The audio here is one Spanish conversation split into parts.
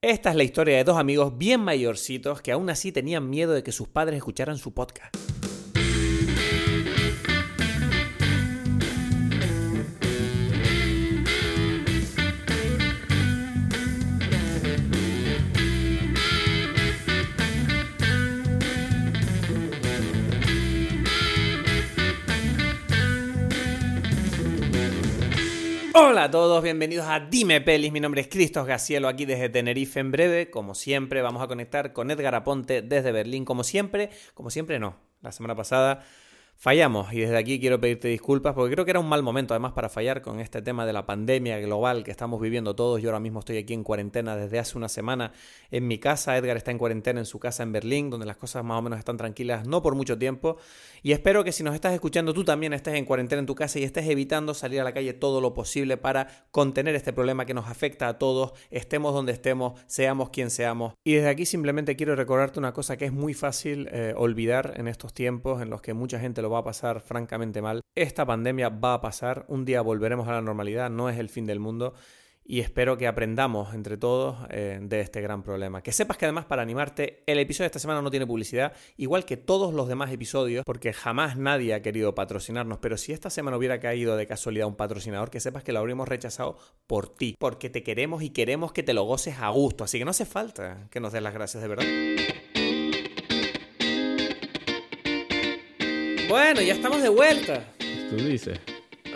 Esta es la historia de dos amigos bien mayorcitos que aún así tenían miedo de que sus padres escucharan su podcast. Hola a todos, bienvenidos a Dime Pelis. Mi nombre es Cristos Gacielo, aquí desde Tenerife. En breve, como siempre, vamos a conectar con Edgar Aponte desde Berlín. Como siempre, como siempre, no. La semana pasada fallamos y desde aquí quiero pedirte disculpas porque creo que era un mal momento además para fallar con este tema de la pandemia global que estamos viviendo todos. Yo ahora mismo estoy aquí en cuarentena desde hace una semana en mi casa. Edgar está en cuarentena en su casa en Berlín, donde las cosas más o menos están tranquilas, no por mucho tiempo. Y espero que si nos estás escuchando tú también estés en cuarentena en tu casa y estés evitando salir a la calle todo lo posible para contener este problema que nos afecta a todos, estemos donde estemos, seamos quien seamos. Y desde aquí simplemente quiero recordarte una cosa que es muy fácil eh, olvidar en estos tiempos en los que mucha gente lo va a pasar francamente mal. Esta pandemia va a pasar, un día volveremos a la normalidad, no es el fin del mundo y espero que aprendamos entre todos eh, de este gran problema. Que sepas que además para animarte, el episodio de esta semana no tiene publicidad, igual que todos los demás episodios, porque jamás nadie ha querido patrocinarnos, pero si esta semana hubiera caído de casualidad un patrocinador, que sepas que lo habríamos rechazado por ti, porque te queremos y queremos que te lo goces a gusto, así que no hace falta que nos des las gracias de verdad. Bueno, ya estamos de vuelta. Tú dices.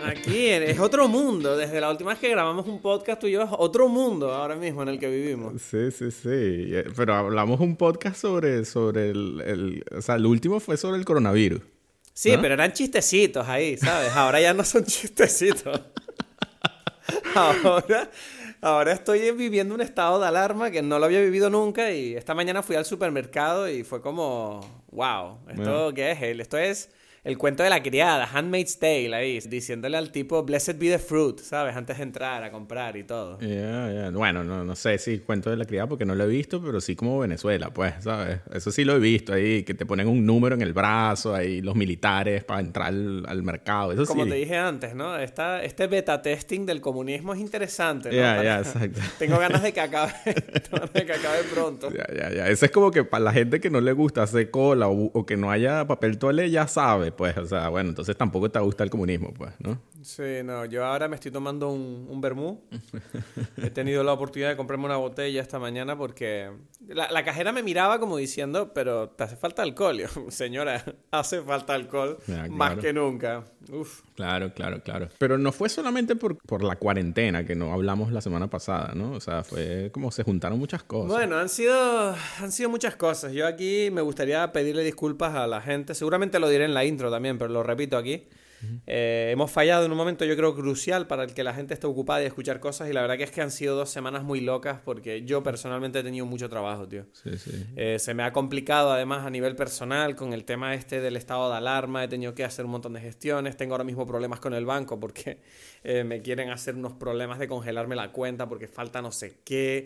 Aquí es otro mundo. Desde la última vez que grabamos un podcast tú y yo, es otro mundo ahora mismo en el que vivimos. Sí, sí, sí. Pero hablamos un podcast sobre, sobre el, O sea, el último fue sobre el coronavirus. Sí, pero eran chistecitos ahí, ¿sabes? Ahora ya no son chistecitos. ahora, ahora estoy viviendo un estado de alarma que no lo había vivido nunca y esta mañana fui al supermercado y fue como, wow, ¿esto qué es? Esto es el cuento de la criada, Handmaid's Tale ahí, diciéndole al tipo, blessed be the fruit, ¿sabes? Antes de entrar a comprar y todo. Bueno, no, no sé si cuento de la criada porque no lo he visto, pero sí como Venezuela, pues, ¿sabes? Eso sí lo he visto ahí, que te ponen un número en el brazo, ahí los militares para entrar al, mercado. Eso como te dije antes, ¿no? Esta, este beta testing del comunismo es interesante, ¿no? Ya, ya, exacto. Tengo ganas de que acabe, de que acabe pronto. Ya, ya, ya. Eso es como que para la gente que no le gusta hacer cola o, o que no haya papel toalé, ya sabe, pues, o sea, bueno, entonces tampoco te gusta el comunismo, pues, ¿no? Sí, no, yo ahora me estoy tomando un, un vermú. He tenido la oportunidad de comprarme una botella esta mañana porque la, cajera me miraba como diciendo, pero te hace falta alcohol. Yo, señora, hace falta alcohol más que nunca. Uf. Claro, claro, claro. Pero no fue solamente por, por la cuarentena que no hablamos la semana pasada, ¿no? O sea, fue como se juntaron muchas cosas. Bueno, han sido, han sido muchas cosas. Yo aquí me gustaría pedirle disculpas a la gente. Seguramente lo diré en la intro también, pero lo repito aquí. Eh, hemos fallado en un momento, yo creo, crucial para el que la gente esté ocupada y escuchar cosas. Y la verdad que es que han sido dos semanas muy locas porque yo personalmente he tenido mucho trabajo, tío. Sí, sí. Eh, se me ha complicado además a nivel personal con el tema este del estado de alarma. He tenido que hacer un montón de gestiones. Tengo ahora mismo problemas con el banco porque eh, me quieren hacer unos problemas de congelarme la cuenta porque falta no sé qué.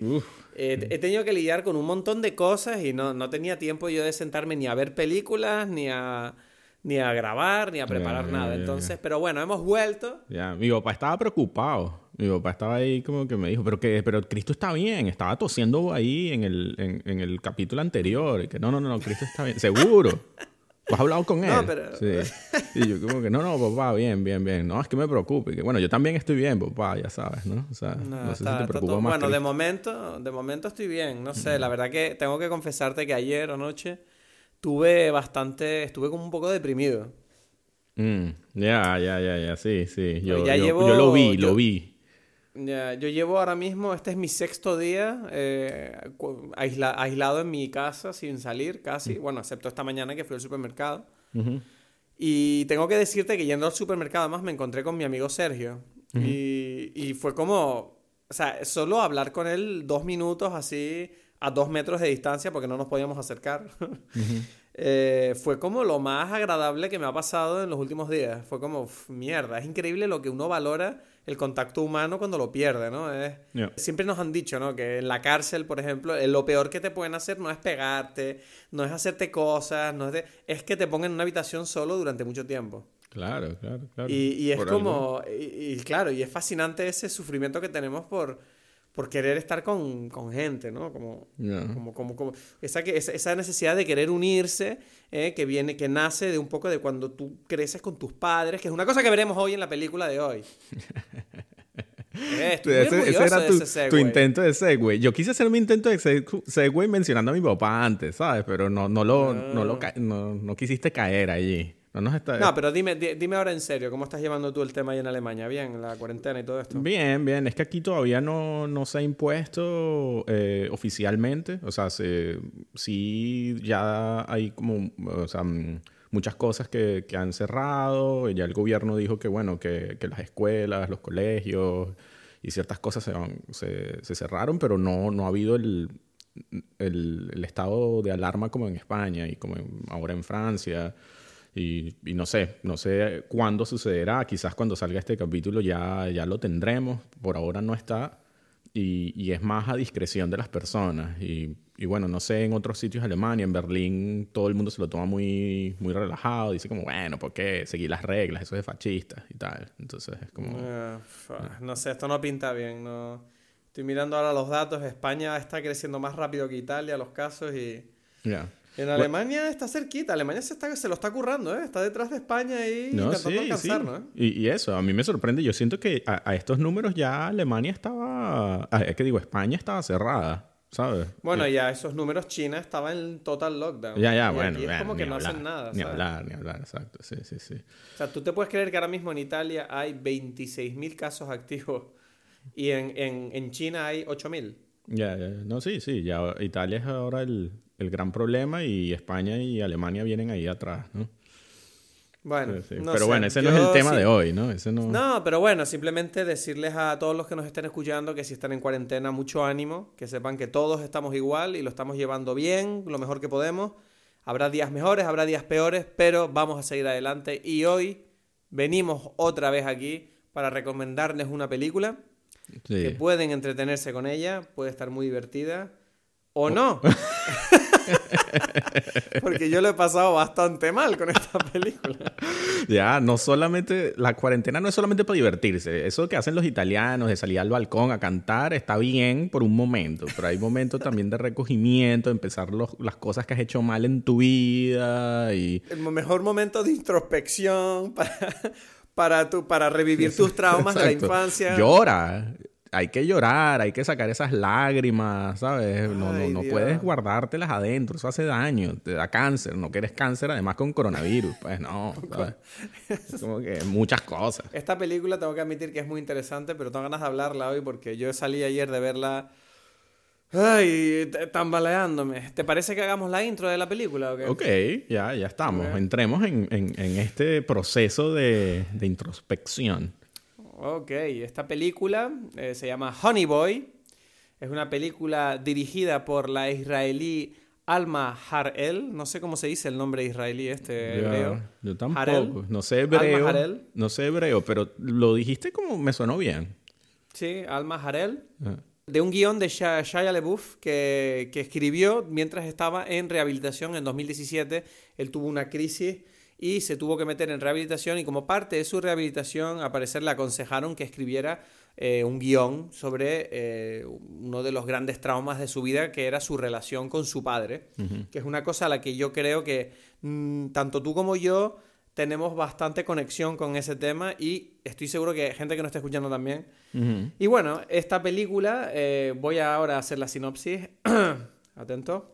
he tenido que lidiar con un montón de cosas y no, no tenía tiempo yo de sentarme ni a ver películas ni a ni a grabar, ni a preparar nada. Entonces, pero bueno, hemos vuelto. Ya, mi papá estaba preocupado. Mi papá estaba ahí como que me dijo, pero que pero Cristo está bien, estaba tosiendo ahí en el, en, el capítulo anterior. Y que no, no, no, Cristo está bien, seguro. ¿Tú has hablado con él? No, pero... Sí. Y yo como que, no, no, papá, bien, bien, bien. No, es que me preocupe. Que, bueno, yo también estoy bien, papá, ya sabes, ¿no? O sea, no, sé si te preocupa más. Bueno, de momento, de momento estoy bien. No sé, la verdad que tengo que confesarte que ayer o noche tuve bastante, estuve como un poco deprimido. Mm, ya, ya, ya, ya, sí, sí. Yo, yo, lo vi, lo vi. Ya, yo llevo ahora mismo, este es mi sexto día eh, aislado en mi casa sin salir casi, mm. bueno, excepto esta mañana que fui al supermercado. Y tengo que decirte que yendo al supermercado además me encontré con mi amigo Sergio. y, y fue como, o sea, solo hablar con él dos minutos así a dos metros de distancia porque no nos podíamos acercar. Eh, fue como lo más agradable que me ha pasado en los últimos días. Fue como, mierda, es increíble lo que uno valora el contacto humano cuando lo pierde, ¿no? Es, Siempre nos han dicho, ¿no? Que en la cárcel, por ejemplo, eh, lo peor que te pueden hacer no es pegarte, no es hacerte cosas, no es, es que te pongan en una habitación solo durante mucho tiempo. Claro, claro, claro. Y, es como, y, claro, y es fascinante ese sufrimiento que tenemos por por querer estar con, con gente, ¿no? Como, como, como, como esa, que- esa, esa necesidad de querer unirse, eh, que viene, que nace de un poco de cuando tú creces con tus padres, que es una cosa que veremos hoy en la película de hoy. Eh, Ese, era tu, ese segue. tu intento de segue. Yo quise hacer mi intento de seg- segue mencionando a mi papá antes, ¿sabes? Pero no, no, lo, no, lo ca- no, no quisiste caer allí. No nos está... No, pero dime, di- dime ahora en serio, ¿cómo estás llevando tú el tema ahí en Alemania? Bien, la cuarentena y todo esto. Bien, bien. Es que aquí todavía no, no se ha impuesto eh, oficialmente. O sea, se, sí ya hay como, o sea, mm, muchas cosas que, que han cerrado. Ya el gobierno dijo que, bueno, que, que las escuelas, los colegios y ciertas cosas se, se, se cerraron, pero no, no ha habido el, el, el estado de alarma como en España y como en- ahora en Francia. Y, y no sé, no sé cuándo sucederá. Quizás cuando salga este capítulo ya, ya lo tendremos. Por ahora no está. Y, y es más a discreción de las personas. Y, y bueno, no sé, en otros sitios de Alemania, en Berlín, todo el mundo se lo toma muy, muy relajado. Dice como, bueno, ¿por qué? Seguir las reglas, eso es de fascistas y tal. Entonces es como... Fa- no sé, esto no pinta bien. No. Estoy mirando ahora los datos. España está creciendo más rápido que Italia, los casos. Y ya. En Alemania está cerquita. Alemania se, está, se lo está currando, ¿eh? Está detrás de España y No, intentando sí, ¿eh? Y, y eso, a mí me sorprende. Yo siento que a, a estos números ya Alemania estaba... ah, Es que digo, España estaba cerrada, ¿sabes? Bueno, ya esos números, China estaba en total lockdown. Ya, ya, Y bueno. aquí es bueno, como que ni no hablar, hacen nada. Ni hablar, ni hablar, exacto. Sí, sí, sí. O sea, tú te puedes creer que ahora mismo en Italia hay 26.000 casos activos y en, en, en China hay 8.000. Ya, ya, no, sí, sí. Ya Italia es ahora el, el gran problema y España y Alemania vienen ahí atrás, ¿no? Bueno, Sí, sí. no pero sé, bueno, ese no es el tema sí- de hoy, ¿no? Ese no... No, pero bueno, simplemente decirles a todos los que nos estén escuchando que si están en cuarentena, mucho ánimo, que sepan que todos estamos igual y lo estamos llevando bien, lo mejor que podemos. Habrá días mejores, habrá días peores, pero vamos a seguir adelante. Y hoy venimos otra vez aquí para recomendarles una película Sí. que pueden entretenerse con ella, puede estar muy divertida o no. Porque yo lo he pasado bastante mal con esta película. Ya, no solamente, la cuarentena no es solamente para divertirse. Eso que hacen los italianos de salir al balcón a cantar está bien por un momento, pero hay momentos también de recogimiento, de empezar los- las cosas que has hecho mal en tu vida y... El mejor momento de introspección para, para, tu, para revivir tus traumas de la infancia. Llora. Hay que llorar, hay que sacar esas lágrimas, ¿sabes? No, no, Ay, no puedes guardártelas adentro, eso hace daño, te da cáncer, no que eres cáncer además con coronavirus, pues no, ¿sabes? Es como que muchas cosas. Esta película tengo que admitir que es muy interesante, pero tengo ganas de hablarla hoy porque yo salí ayer de verla. Ay, tambaleándome. ¿Te parece que hagamos la intro de la película o qué? Ok, ya, ya estamos. Entremos en, en- en este proceso de, de introspección. Ok, esta película eh, se llama Honey Boy. Es una película dirigida por la israelí Alma Harel. No sé cómo se dice el nombre israelí este hebreo. Ya, yo tampoco. Harel. No sé Alma hebreo. Harel. No sé hebreo, pero lo dijiste como me sonó bien. Sí, Alma Harel. Ah. De un guion de Sha- Shia LaBeouf que, que escribió mientras estaba en rehabilitación en 2017. Él tuvo una crisis y se tuvo que meter en rehabilitación y como parte de su rehabilitación, a parecer le aconsejaron que escribiera eh, un guion sobre eh, uno de los grandes traumas de su vida, que era su relación con su padre, que es una cosa a la que yo creo que mm, tanto tú como yo tenemos bastante conexión con ese tema y estoy seguro que hay gente que nos está escuchando también. Y bueno, esta película, eh, voy ahora a hacer la sinopsis. Atento.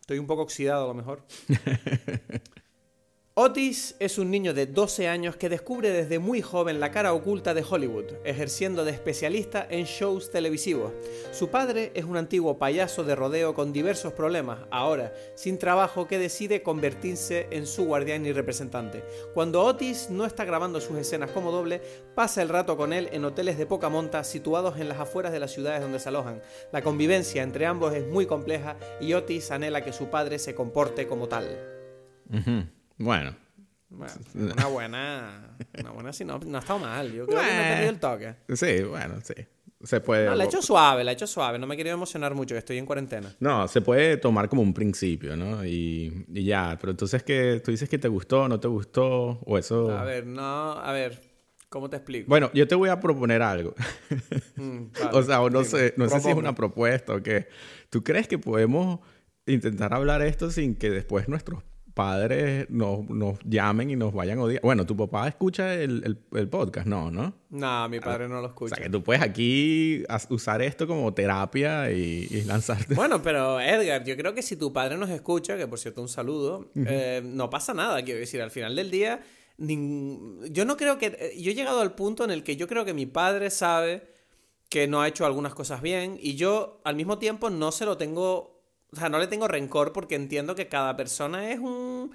Estoy un poco oxidado a lo mejor. Otis es un niño de 12 años que descubre desde muy joven la cara oculta de Hollywood, ejerciendo de especialista en shows televisivos. Su padre es un antiguo payaso de rodeo con diversos problemas, ahora sin trabajo, que decide convertirse en su guardián y representante. Cuando Otis no está grabando sus escenas como doble, pasa el rato con él en hoteles de poca monta situados en las afueras de las ciudades donde se alojan. La convivencia entre ambos es muy compleja y Otis anhela que su padre se comporte como tal. Bueno, Bueno, una buena. Una buena sinopsis. No ha estado mal. Yo creo que no he perdido el toque. sí, bueno, sí. Se puede. No, la he hecho suave, la he hecho suave. No me he querido emocionar mucho, que estoy en cuarentena. No, se puede tomar como un principio, ¿no? Y, y ya, pero entonces que tú dices que te gustó, no te gustó, o eso... A ver, no, a ver. ¿Cómo te explico? Bueno, yo te voy a proponer algo. Mm, o sea, o no sé, no sé si es una propuesta o qué. ¿Tú crees que podemos intentar hablar esto sin que después nuestros padres nos, nos llamen y nos vayan a odiar? Bueno, tu papá escucha el, el- el podcast, no, ¿no? No, mi padre no lo O escucha. sea, que tú puedes aquí usar esto como terapia y, y lanzarte. Bueno, pero Edgar, yo creo que si tu padre nos escucha, que por cierto un saludo, eh, no pasa nada, quiero decir, al final del día, nin- yo no creo que, yo he llegado al punto en el que yo creo que mi padre sabe que no ha hecho algunas cosas bien y yo al mismo tiempo no se lo tengo, o sea, no le tengo rencor porque entiendo que cada persona es un...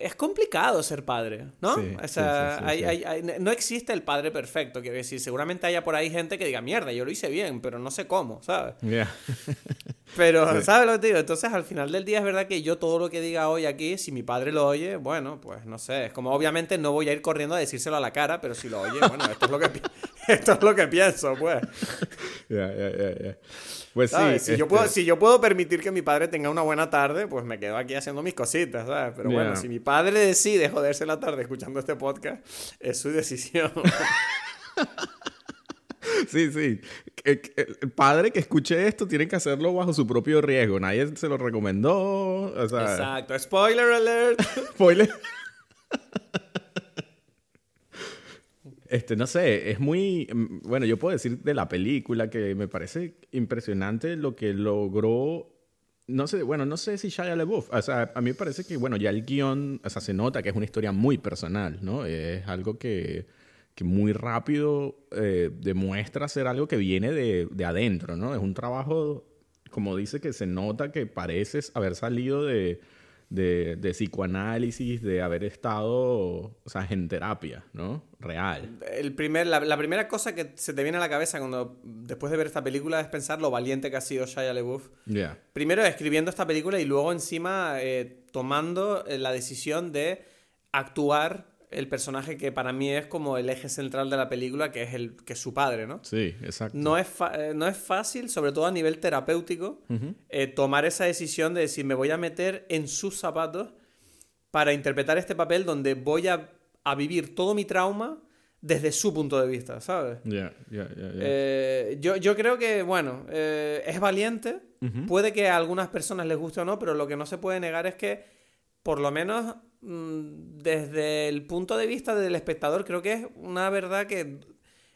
Es complicado ser padre, ¿no? Sí, o sea, sí, sí, sí, hay- sí. hay- hay- no existe el padre perfecto, quiero decir, seguramente haya por ahí gente que diga, mierda, yo lo hice bien, pero no sé cómo, ¿sabes? Yeah. Pero, ¿sabes lo que te digo? Entonces, al final del día es verdad que yo todo lo que diga hoy aquí, si mi padre lo oye, bueno, pues no sé. Es como, obviamente, no voy a ir corriendo a decírselo a la cara, pero si lo oye, bueno, esto es lo que, esto es lo que pienso, pues. Yeah, yeah, yeah, yeah. Pues ¿Sabes? sí. si, yo este, puedo, si yo puedo permitir que mi padre tenga una buena tarde, pues me quedo aquí haciendo mis cositas, ¿sabes? Pero bueno, Ya. si mi padre decide joderse la tarde escuchando este podcast, es su decisión. Sí, sí. El padre que escuche esto tiene que hacerlo bajo su propio riesgo. Nadie se lo recomendó. O sea, Exacto. Spoiler alert. spoiler. Este, no sé, es muy... mm, Bueno, yo puedo decir de la película que me parece impresionante lo que logró... No sé, bueno, no sé si Shia LaBeouf. O sea, a mí me parece que, bueno, ya el guion, o sea, se nota que es una historia muy personal, ¿no? Es algo que, que muy rápido eh, demuestra ser algo que viene de, de adentro, ¿no? Es un trabajo, como dice, que se nota que pareces haber salido de, de, de psicoanálisis, de haber estado, o sea, en terapia, ¿no? Real. El primer, la, la primera cosa que se te viene a la cabeza cuando después de ver esta película es pensar lo valiente que ha sido Shia LaBeouf. Ya. Primero escribiendo esta película y luego encima eh, tomando eh, la decisión de actuar el personaje que para mí es como el eje central de la película, que es, el, que es su padre, ¿no? Sí, exacto. No es, fa- eh, no es fácil, sobre todo a nivel terapéutico, eh, tomar esa decisión de decir, me voy a meter en sus zapatos para interpretar este papel donde voy a, a vivir todo mi trauma desde su punto de vista, ¿sabes? Ya, ya, ya, ya. Eh, yo, yo creo que, bueno, eh, es valiente. Puede que a algunas personas les guste o no, pero lo que no se puede negar es que, por lo menos desde el punto de vista del espectador, creo que es una verdad que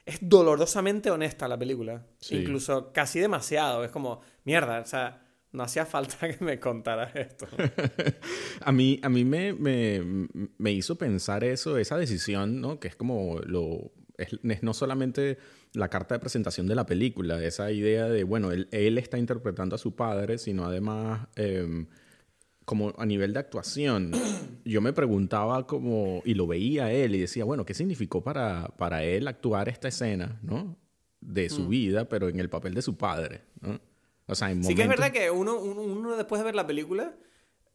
es dolorosamente honesta la película. Sí. Incluso casi demasiado. Es como, mierda, o sea, no hacía falta que me contaras esto. A mí, a mí me, me, me hizo pensar eso, esa decisión, ¿no? Que es como lo... Es, es no solamente la carta de presentación de la película, esa idea de, bueno, él, él está interpretando a su padre, sino además, em, como a nivel de actuación, yo me preguntaba como, y lo veía a él y decía, bueno, ¿qué significó para, para él actuar esta escena, ¿no? De su vida, pero en el papel de su padre, ¿no? O sea, en Sí que es verdad que uno, uno, uno después de ver la película,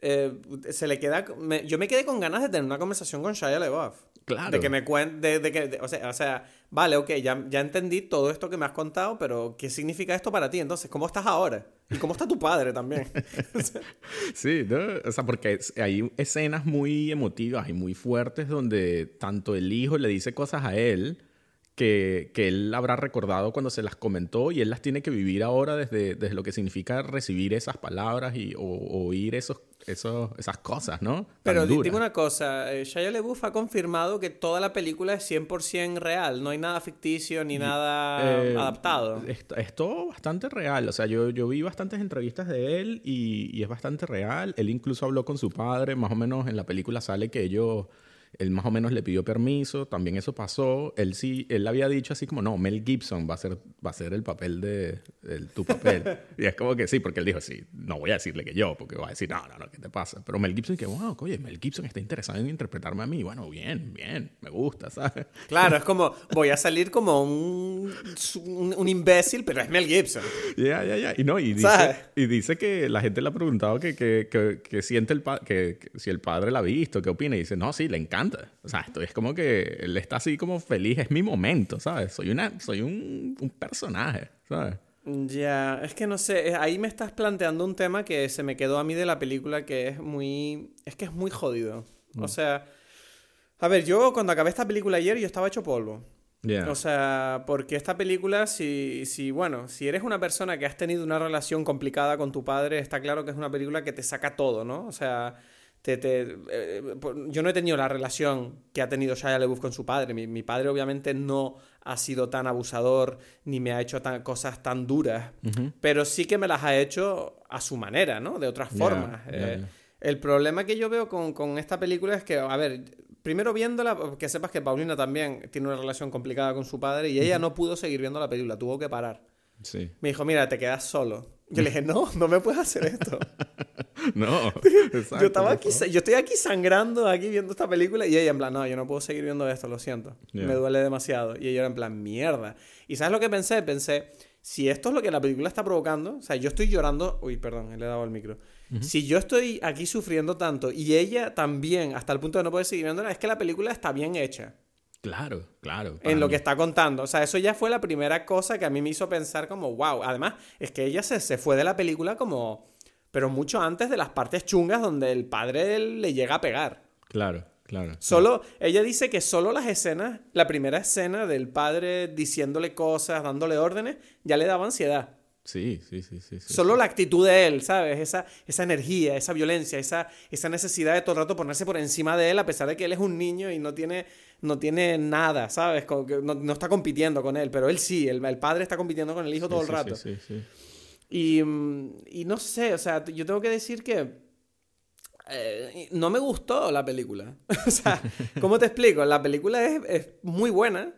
eh, se le queda... me- yo me quedé con ganas de tener una conversación con Shia LaBeouf. Claro. De que me cuente... De, de que, de- o, sea, o sea, vale, ok, ya, ya entendí todo esto que me has contado, pero ¿qué significa esto para ti? Entonces, ¿cómo estás ahora? ¿Y cómo está tu padre también? Sí, ¿no? o sea, porque hay escenas muy emotivas y muy fuertes donde tanto el hijo le dice cosas a él que, que él habrá recordado cuando se las comentó y él las tiene que vivir ahora desde, desde lo que significa recibir esas palabras y, o, oír esos, esos, esas cosas, ¿no? Tan Pero dime una cosa, eh, Shia LaBeouf ha confirmado que toda la película es 100% real, no hay nada ficticio ni nada Eh, adaptado. Es, es todo bastante real. O sea, yo, yo vi bastantes entrevistas de él y, y es bastante real. Él incluso habló con su padre. Más o menos en la película sale que ellos... Él más o menos le pidió permiso. También eso pasó. Él sí... Él había dicho así como... No, Mel Gibson va a ser, va a ser el papel de... el- tu papel. y es como que sí. Porque él dijo sí. No voy a decirle que yo. Porque va a decir... No, no, no. ¿Qué te pasa? Pero Mel Gibson que... Wow, oye, Mel Gibson está interesado en interpretarme a mí. Bueno, bien, bien. Me gusta, ¿sabes? Claro, es como, voy a salir como un, un, un imbécil, pero es Mel Gibson. Ya, ya, ya. Y no, y dice, ¿Sabes? y dice que la gente le ha preguntado que, que, que, que siente el que si el padre la ha visto, qué opina. Y dice, no, sí, le encanta. O sea, esto es como que él está así como feliz, es mi momento, ¿sabes? Soy, una, soy un, un personaje, ¿sabes? Ya, es que no sé, ahí me estás planteando un tema que se me quedó a mí de la película que es muy, es que es muy jodido. O sea, a ver, yo cuando acabé esta película ayer yo estaba hecho polvo. Yeah. O sea, porque esta película, si, si, bueno, si eres una persona que has tenido una relación complicada con tu padre, está claro que es una película que te saca todo, ¿no? O sea, te, te- eh, yo no he tenido la relación que ha tenido Shia LaBeouf con su padre. Mi, mi padre obviamente no ha sido tan abusador ni me ha hecho tan, cosas tan duras, pero sí que me las ha hecho a su manera, ¿no? De otras formas. Eh, el problema que yo veo con, con esta película es que, a ver, primero viéndola, que sepas que Paulina también tiene una relación complicada con su padre y ella no pudo seguir viendo la película, tuvo que parar. Sí. Me dijo, mira, te quedas solo. Yo le dije, no, no me puedes hacer esto. No. yo, exacto, estaba por aquí, yo estoy aquí sangrando, aquí viendo esta película y ella en plan, no, yo no puedo seguir viendo esto, lo siento. Me duele demasiado. Y ella era en plan, mierda. ¿Y sabes lo que pensé? Pensé, si esto es lo que la película está provocando, o sea, yo estoy llorando, uy, perdón, le he dado al micro. Si yo estoy aquí sufriendo tanto y ella también, hasta el punto de no poder seguir viéndola, es que la película está bien hecha Claro, claro. en lo que está contando. O sea, eso ya fue la primera cosa que a mí me hizo pensar como, wow. Además, es que ella se, se fue de la película como... Pero mucho antes de las partes chungas donde el padre le llega a pegar. Claro, claro. Solo, ella dice que solo las escenas, la primera escena del padre diciéndole cosas, dándole órdenes, ya le daba ansiedad. Sí, sí, sí, sí. sí. Solo la actitud de él, ¿sabes? Esa, esa energía, esa violencia, esa, esa necesidad de todo el rato ponerse por encima de él, a pesar de que él es un niño y no tiene, no tiene nada, ¿sabes? Como que no, no está compitiendo con él, pero él sí, el, el padre está compitiendo con el hijo Sí, todo el sí, rato. Sí, sí, sí. Y, mm, y no sé, o sea, yo tengo que decir que eh, no me gustó la película. o sea, ¿cómo te explico? La película es, es muy buena,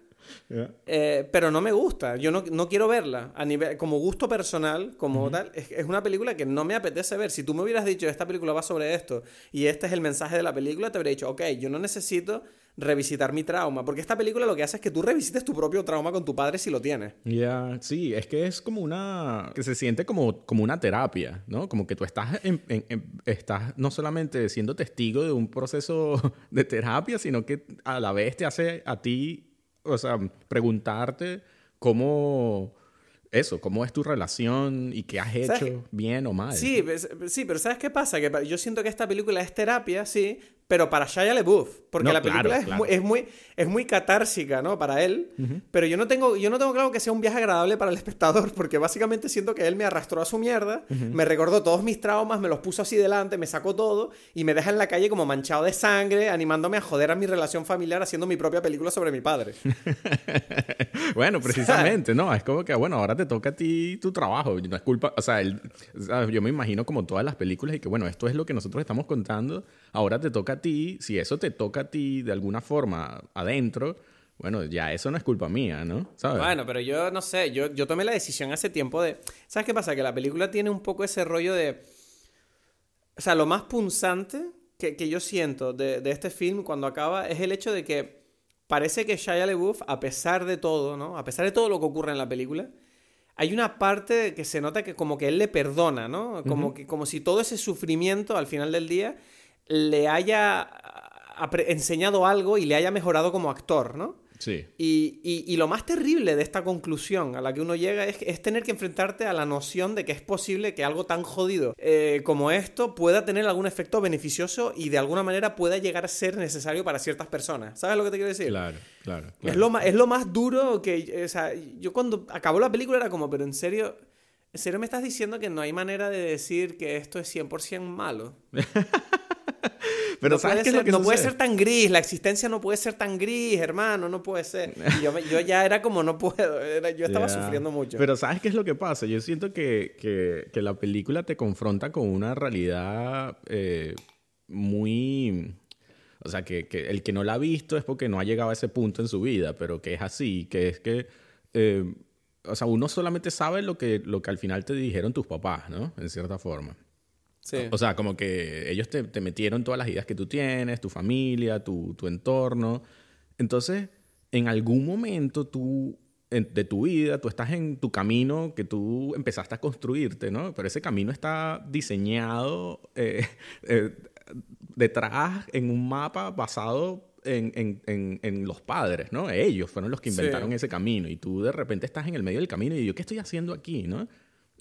Eh, pero no me gusta. Yo no, no quiero verla. A nivel, como gusto personal, como tal, es, es una película que no me apetece ver. Si tú me hubieras dicho, esta película va sobre esto, y este es el mensaje de la película, te habría dicho, ok, yo no necesito revisitar mi trauma. Porque esta película lo que hace es que tú revisites tu propio trauma con tu padre si lo tienes. Ya, sí, es que es como una... que se siente como, como una terapia, ¿no? Como que tú estás, en- en- en- estás no solamente siendo testigo de un proceso de terapia, sino que a la vez te hace a ti, o sea, preguntarte cómo... Eso, cómo es tu relación y qué has hecho bien o mal. Sí, sí, pero ¿sabes qué pasa? Que yo siento que esta película es terapia, sí, pero para Shia LaBeouf, porque No, la película claro, es, claro. Muy, es muy es muy catársica, ¿no? Para él, pero yo no tengo yo no tengo claro que sea un viaje agradable para el espectador, porque básicamente siento que él me arrastró a su mierda, me recordó todos mis traumas, me los puso así delante, me sacó todo y me deja en la calle como manchado de sangre, animándome a joder a mi relación familiar haciendo mi propia película sobre mi padre. Bueno, precisamente, ¿no? Es como que, bueno, ahora te toca a ti tu trabajo. No es culpa, o sea, ¿sabes? yo me imagino como todas las películas y que, bueno, esto es lo que nosotros estamos contando, ahora te toca a ti, si eso te toca a ti de alguna forma adentro, bueno, ya eso no es culpa mía, ¿no? ¿Sabes? Bueno, pero yo no sé, yo, yo tomé la decisión hace tiempo de... ¿Sabes qué pasa? Que la película tiene un poco ese rollo de... O sea, lo más punzante que, que yo siento de, de este film cuando acaba es el hecho de que parece que Shia LaBeouf, a pesar de todo, ¿no? A pesar de todo lo que ocurre en la película, hay una parte que se nota que como que él le perdona, ¿no? Como, que, como si todo ese sufrimiento al final del día le haya enseñado algo y le haya mejorado como actor, ¿no? Sí. Y, y- y lo más terrible de esta conclusión a la que uno llega es, es tener que enfrentarte a la noción de que es posible que algo tan jodido eh, como esto pueda tener algún efecto beneficioso y de alguna manera pueda llegar a ser necesario para ciertas personas. ¿Sabes lo que te quiero decir? Claro, claro. Es, lo más, es lo más duro que... O sea, yo cuando acabó la película era como, pero en serio... ¿En serio me estás diciendo que no hay manera de decir que esto es 100% malo? Pero no ¿sabes puede ser- lo que no puede ser tan gris, la existencia no puede ser tan gris, hermano, no puede ser. Y yo, ya era como, no puedo, era- yo estaba sufriendo mucho. Pero ¿sabes qué es lo que pasa? Yo siento que, que- que la película te confronta con una realidad eh, muy... O sea, que, que el que no la ha visto es porque no ha llegado a ese punto en su vida, pero que es así, que es que... eh, o sea, uno solamente sabe lo que, lo que al final te dijeron tus papás, ¿no? En cierta forma. Sí. O sea, como que ellos te, te metieron todas las ideas que tú tienes, tu familia, tu, tu entorno. Entonces, en algún momento tú, en- de tu vida, tú estás en tu camino que tú empezaste a construirte, ¿no? Pero ese camino está diseñado eh, eh, detrás en un mapa basado en, en- en- en los padres, ¿no? Ellos fueron los que Sí. inventaron ese camino y tú de repente estás en el medio del camino y yo, ¿qué estoy haciendo aquí, no?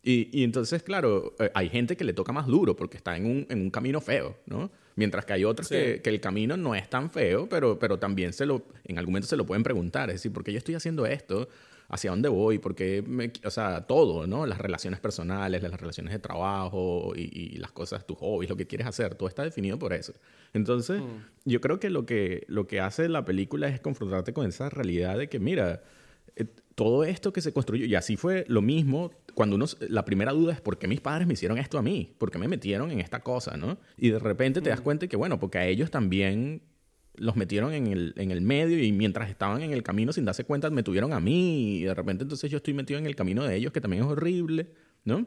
Y, y entonces, claro, eh, hay gente que le toca más duro porque está en un, en un camino feo, ¿no? Mientras que hay otros Sí. que, que el camino no es tan feo, pero, pero también se lo, en algún momento se lo pueden preguntar. Es decir, ¿por qué yo estoy haciendo esto? ¿Hacia dónde voy? ¿Por qué me- o sea, todo, ¿no? Las relaciones personales, las relaciones de trabajo y, y las cosas, tus hobbies, lo que quieres hacer, todo está definido por eso. Entonces, yo creo que lo, que lo que hace la película es confrontarte con esa realidad de que, mira, todo esto que se construyó, y así fue lo mismo, cuando uno, la primera duda es, ¿por qué mis padres me hicieron esto a mí? ¿Por qué me metieron en esta cosa, no? Y de repente te das cuenta que, bueno, porque a ellos también los metieron en el, en el medio y mientras estaban en el camino sin darse cuenta me tuvieron a mí y de repente entonces yo estoy metido en el camino de ellos que también es horrible, ¿no?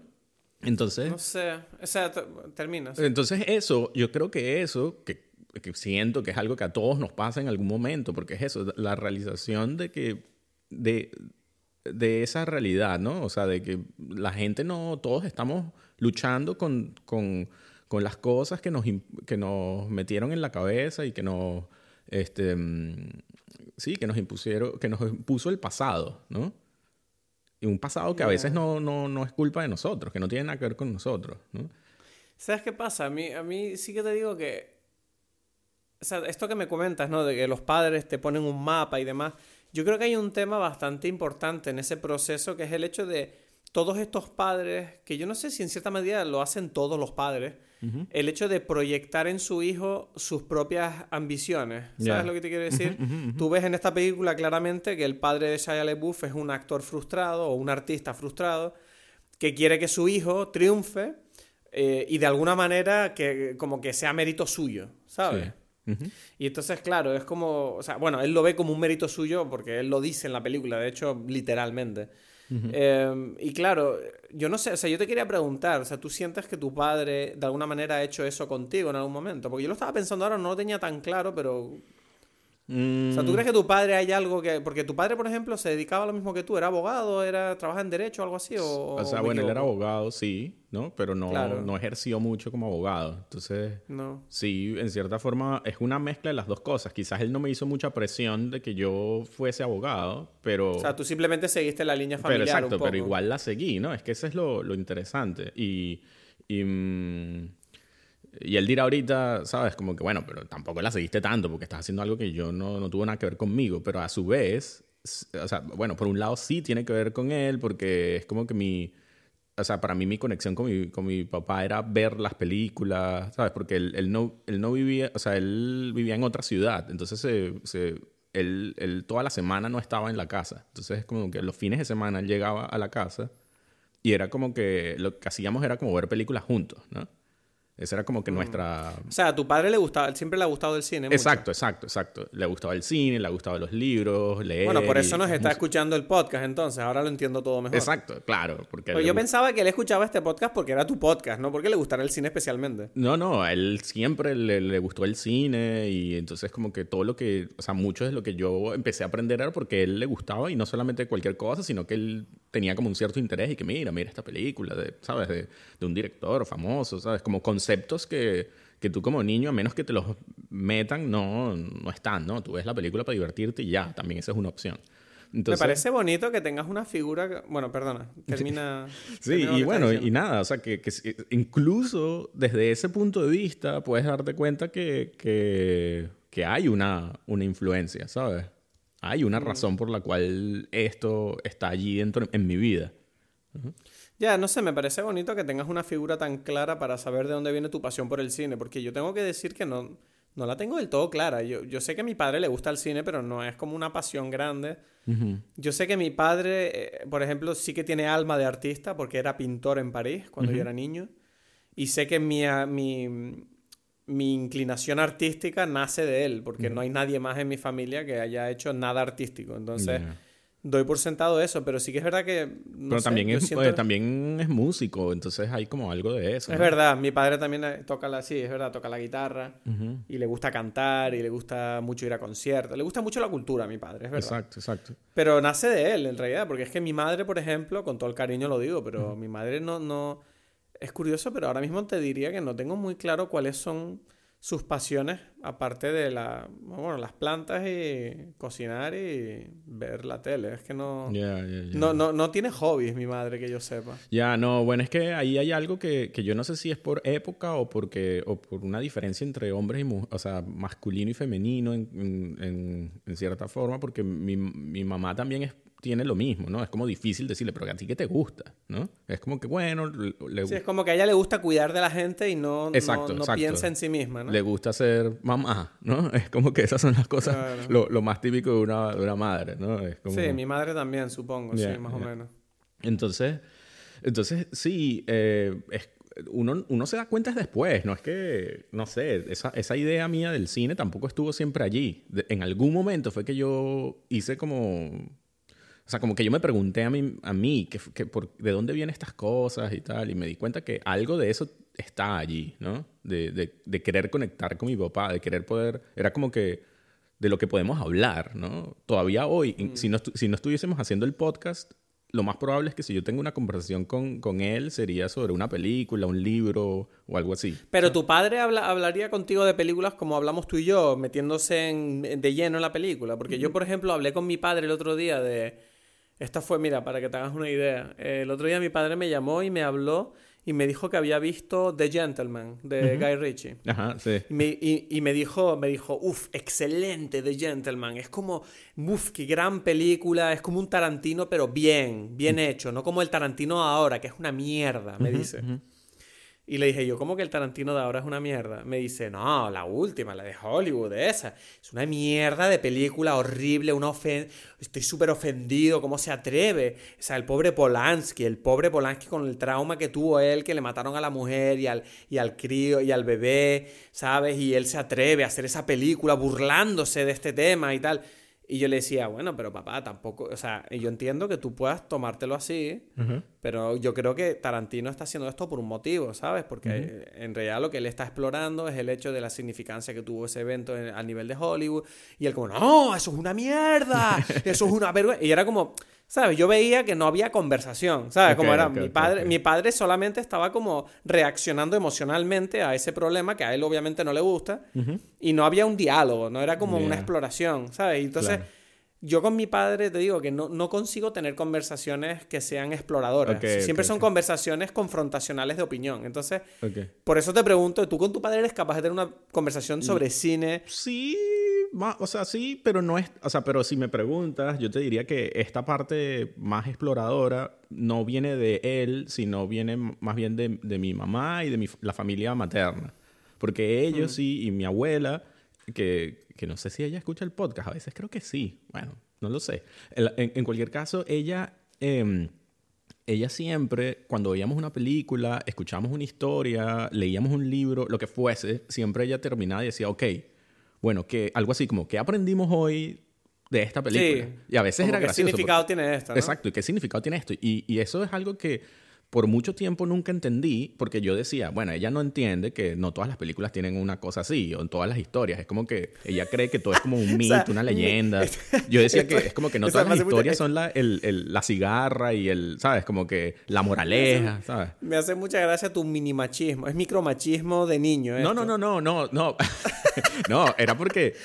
Entonces... No sé. O sea, t- termina. sí. Entonces eso, yo creo que eso, que, que siento que es algo que a todos nos pasa en algún momento, porque es eso, la realización de que, de, de esa realidad, ¿no? O sea, de que la gente no, todos estamos luchando con, con, con las cosas que nos, que nos metieron en la cabeza y que nos, este, mm, sí, que nos impusieron, que nos impuso el pasado, ¿no? Y un pasado que a veces no, no, no es culpa de nosotros, que no tiene nada que ver con nosotros, ¿no? ¿Sabes qué pasa? A mí, a mí sí que te digo que. O sea, esto que me comentas, ¿no? De que los padres te ponen un mapa y demás. Yo creo que hay un tema bastante importante en ese proceso que es el hecho de todos estos padres, que yo no sé si en cierta medida lo hacen todos los padres, el hecho de proyectar en su hijo sus propias ambiciones. ¿Sabes lo que te quiero decir? Tú ves en esta película claramente que el padre de Shia LaBeouf es un actor frustrado o un artista frustrado que quiere que su hijo triunfe eh, y de alguna manera que como que sea mérito suyo, ¿sabes? Sí. Y entonces, claro, es como, o sea, bueno, él lo ve como un mérito suyo porque él lo dice en la película, de hecho, literalmente. Eh, y claro, yo no sé, o sea, yo te quería preguntar, o sea, ¿tú sientes que tu padre de alguna manera ha hecho eso contigo en algún momento? Porque yo lo estaba pensando ahora, no lo tenía tan claro, pero... O sea, ¿tú crees que tu padre hay algo que... Porque tu padre, por ejemplo, se dedicaba a lo mismo que tú, era abogado, era trabaja en derecho o algo así, o... O sea, bueno, él era abogado, sí, ¿no? Pero no, Claro. no ejerció mucho como abogado. Entonces, No. sí, en cierta forma es una mezcla de las dos cosas. Quizás él no me hizo mucha presión de que yo fuese abogado, pero... O sea, tú simplemente seguiste la línea pero familiar exacto, un poco. pero igual la seguí, ¿no? Es que eso es lo, lo interesante. Y, y, mm, y él dirá ahorita, ¿sabes? Como que, bueno, pero tampoco la seguiste tanto porque estás haciendo algo que yo no, no tuvo nada que ver conmigo. Pero a su vez, o sea, bueno, por un lado sí tiene que ver con él porque es como que mi... O sea, para mí mi conexión con mi, con mi papá era ver las películas, ¿sabes? Porque él, él no, él no vivía, o sea, él vivía en otra ciudad. Entonces, se, se- él, él toda la semana no estaba en la casa. Entonces, es como que los fines de semana él llegaba a la casa y era como que lo que hacíamos era como ver películas juntos, ¿no? Esa era como que nuestra... O sea, a tu padre le gustaba, siempre le ha gustado el cine. mucho. Exacto, exacto, exacto. Le gustaba el cine, le gustaba los libros, leer. Bueno, por eso nos está música. escuchando el podcast, entonces. Ahora lo entiendo todo mejor. Exacto, claro. Porque Pero le yo pensaba que él escuchaba este podcast porque era tu podcast, no porque le gustara el cine especialmente. No, no, a él siempre le, le gustó el cine y entonces como que todo lo que, o sea, mucho de lo que yo empecé a aprender era porque a él le gustaba y no solamente cualquier cosa, sino que él tenía como un cierto interés y que mira, mira esta película, de, ¿sabes? De, de un director famoso, ¿sabes? Como conceptos que, que tú como niño, a menos que te los metan, no, no están, ¿no? Tú ves la película para divertirte y ya, también esa es una opción. Entonces, Me parece bonito que tengas una figura... que- Bueno, perdona. Termina... Sí, termina y bueno, y nada, o sea, que, que incluso desde ese punto de vista puedes darte cuenta que, que, que hay una, una influencia, ¿sabes? Hay Mm. una razón por la cual esto está allí dentro en mi vida. Ya, no sé, me parece bonito que tengas una figura tan clara para saber de dónde viene tu pasión por el cine, porque yo tengo que decir que no, no la tengo del todo clara. Yo, yo sé que a mi padre le gusta el cine, pero no es como una pasión grande. Yo sé que mi padre, eh, por ejemplo, sí que tiene alma de artista, porque era pintor en París cuando yo era niño. Y sé que mi, a- mi, mi inclinación artística nace de él, porque no hay nadie más en mi familia que haya hecho nada artístico. Entonces, Ya. Doy por sentado eso, pero sí que es verdad que... no Pero sé, también, es, siento- eh, también es músico, entonces hay como algo de eso. Es ¿no? verdad, mi padre también eh, toca la, sí, es verdad, toca la guitarra y le gusta cantar y le gusta mucho ir a conciertos, le gusta mucho la cultura a mi padre, es verdad. Exacto, exacto. Pero nace de él en realidad, porque es que mi madre, por ejemplo, con todo el cariño lo digo, pero mi madre no, no, es curioso, pero ahora mismo te diría que no tengo muy claro cuáles son sus pasiones, aparte de la, bueno, las plantas y cocinar y ver la tele. Es que no, no, no, no tiene hobbies mi madre, que yo sepa. Ya, no, bueno, es que ahí hay algo que, que, yo no sé si es por época o, porque, o por una diferencia entre hombres y mujeres, o sea, masculino y femenino en, en, en cierta forma, porque mi, mi mamá también es tiene lo mismo, ¿no? Es como difícil decirle, pero a ti qué te gusta, ¿no? Es como que, bueno, le Sí, es como que a ella le gusta cuidar de la gente y no, exacto, no, piensa en sí misma, ¿no? Le gusta ser mamá, ¿no? Es como que esas son las cosas, lo, lo, más típico de una, de una madre, ¿no? Es como... Sí, mi madre también, supongo, sí, más o menos. Entonces, entonces sí, eh, es, uno, uno, se da cuenta después, no es que, no sé, esa, esa idea mía del cine tampoco estuvo siempre allí. en algún momento fue que yo hice como sea, como que yo me pregunté a mí, a mí que, por, de dónde vienen estas cosas y tal, y me di cuenta que algo de eso está allí, ¿no? De, de, de, querer conectar con mi papá, de querer poder, era como que de lo que podemos hablar, ¿no? Todavía hoy, mm. si, no si no estuviésemos haciendo el podcast, lo más probable es que si yo tengo una conversación con, con, él sería sobre una película, un libro o algo así. Pero tu padre habla, hablaría contigo de películas como hablamos tú y yo, metiéndose en, de lleno en la película. Porque yo, por ejemplo, hablé con mi padre el otro día de esta fue, mira, para que te hagas una idea. El otro día mi padre me llamó y me habló y me dijo que había visto The Gentleman de Guy Ritchie. Ajá, sí. Y me, y, me dijo, me dijo, uff, excelente The Gentleman. Es como, uff, qué gran película. Es como un Tarantino, pero bien, bien hecho. No como el Tarantino ahora, que es una mierda, me dice. Y le dije yo, ¿cómo que el Tarantino de ahora es una mierda? Me dice, no, la última, la de Hollywood, esa. Es una mierda de película horrible, una ofen estoy súper ofendido, ¿cómo se atreve? O sea, el pobre Polanski, el pobre Polanski con el trauma que tuvo él, que le mataron a la mujer y al, y al crío y al bebé, ¿sabes? Y él se atreve a hacer esa película burlándose de este tema y tal. Y yo le decía, bueno, pero papá, tampoco, o sea, yo entiendo que tú puedas tomártelo así, pero yo creo que Tarantino está haciendo esto por un motivo, ¿sabes? Porque en realidad lo que él está explorando es el hecho de la significancia que tuvo ese evento a nivel de Hollywood. Y él como, no, eso es una mierda, eso es una vergüenza. Y era como, ¿sabes? Yo veía que no había conversación, ¿sabes? como era mi padre, mi padre solamente estaba como reaccionando emocionalmente a ese problema que a él obviamente no le gusta y no había un diálogo, no era como una exploración, ¿sabes? Y entonces yo con mi padre te digo que no, no consigo tener conversaciones que sean exploradoras. Siempre son conversaciones confrontacionales de opinión. Entonces, por eso te pregunto, ¿tú con tu padre eres capaz de tener una conversación sobre cine? Sí, o sea, sí, pero no es, o sea, pero si me preguntas, yo te diría que esta parte más exploradora no viene de él, sino viene más bien de, de mi mamá y de mi, la familia materna. Porque ellos sí, y mi abuela, que, que, no sé si ella escucha el podcast, a veces creo que sí, bueno, no lo sé. En, en cualquier caso, ella... Eh, ella siempre, cuando veíamos una película, escuchábamos una historia, leíamos un libro, lo que fuese, siempre ella terminaba y decía, ok, bueno, que algo así como, ¿qué aprendimos hoy de esta película? Sí, y a veces era gracioso. ¿Qué significado tiene esto? Exacto, ¿y qué significado tiene esto? Y, y, eso es algo que por mucho tiempo nunca entendí, porque yo decía, bueno, ella no entiende que no todas las películas tienen una cosa así, o en todas las historias. Es como que ella cree que todo es como un mito, una leyenda. Yo decía que es como que no todas las historias son la, el, el, la cigarra y el, ¿sabes? Como que la moraleja, ¿sabes? Me hace mucha gracia tu minimachismo. Es micromachismo de niño. No, no, no, no, no, no. no, era porque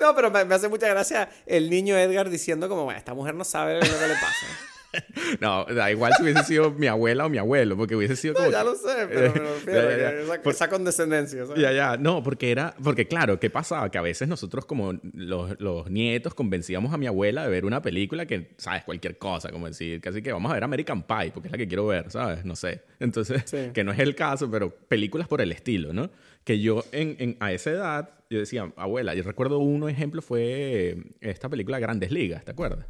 no, pero me, hace mucha gracia el niño Edgar diciendo como, bueno, esta mujer no sabe lo que le pasa. No, da igual si hubiese sido mi abuela o mi abuelo, porque hubiese sido como... No, ya lo sé, pero, pero esa, condescendencia. Ya, ya, no, porque era... Porque claro, ¿qué pasaba? Que a veces nosotros como los, los, nietos convencíamos a mi abuela de ver una película que, ¿sabes? Cualquier cosa, como decir, casi que vamos a ver American Pie, porque es la que quiero ver, ¿sabes? No sé. Entonces, que no es el caso, pero películas por el estilo, ¿no? Que yo en, en, a esa edad, yo decía, abuela, yo recuerdo un ejemplo fue esta película Grandes Ligas, ¿te acuerdas?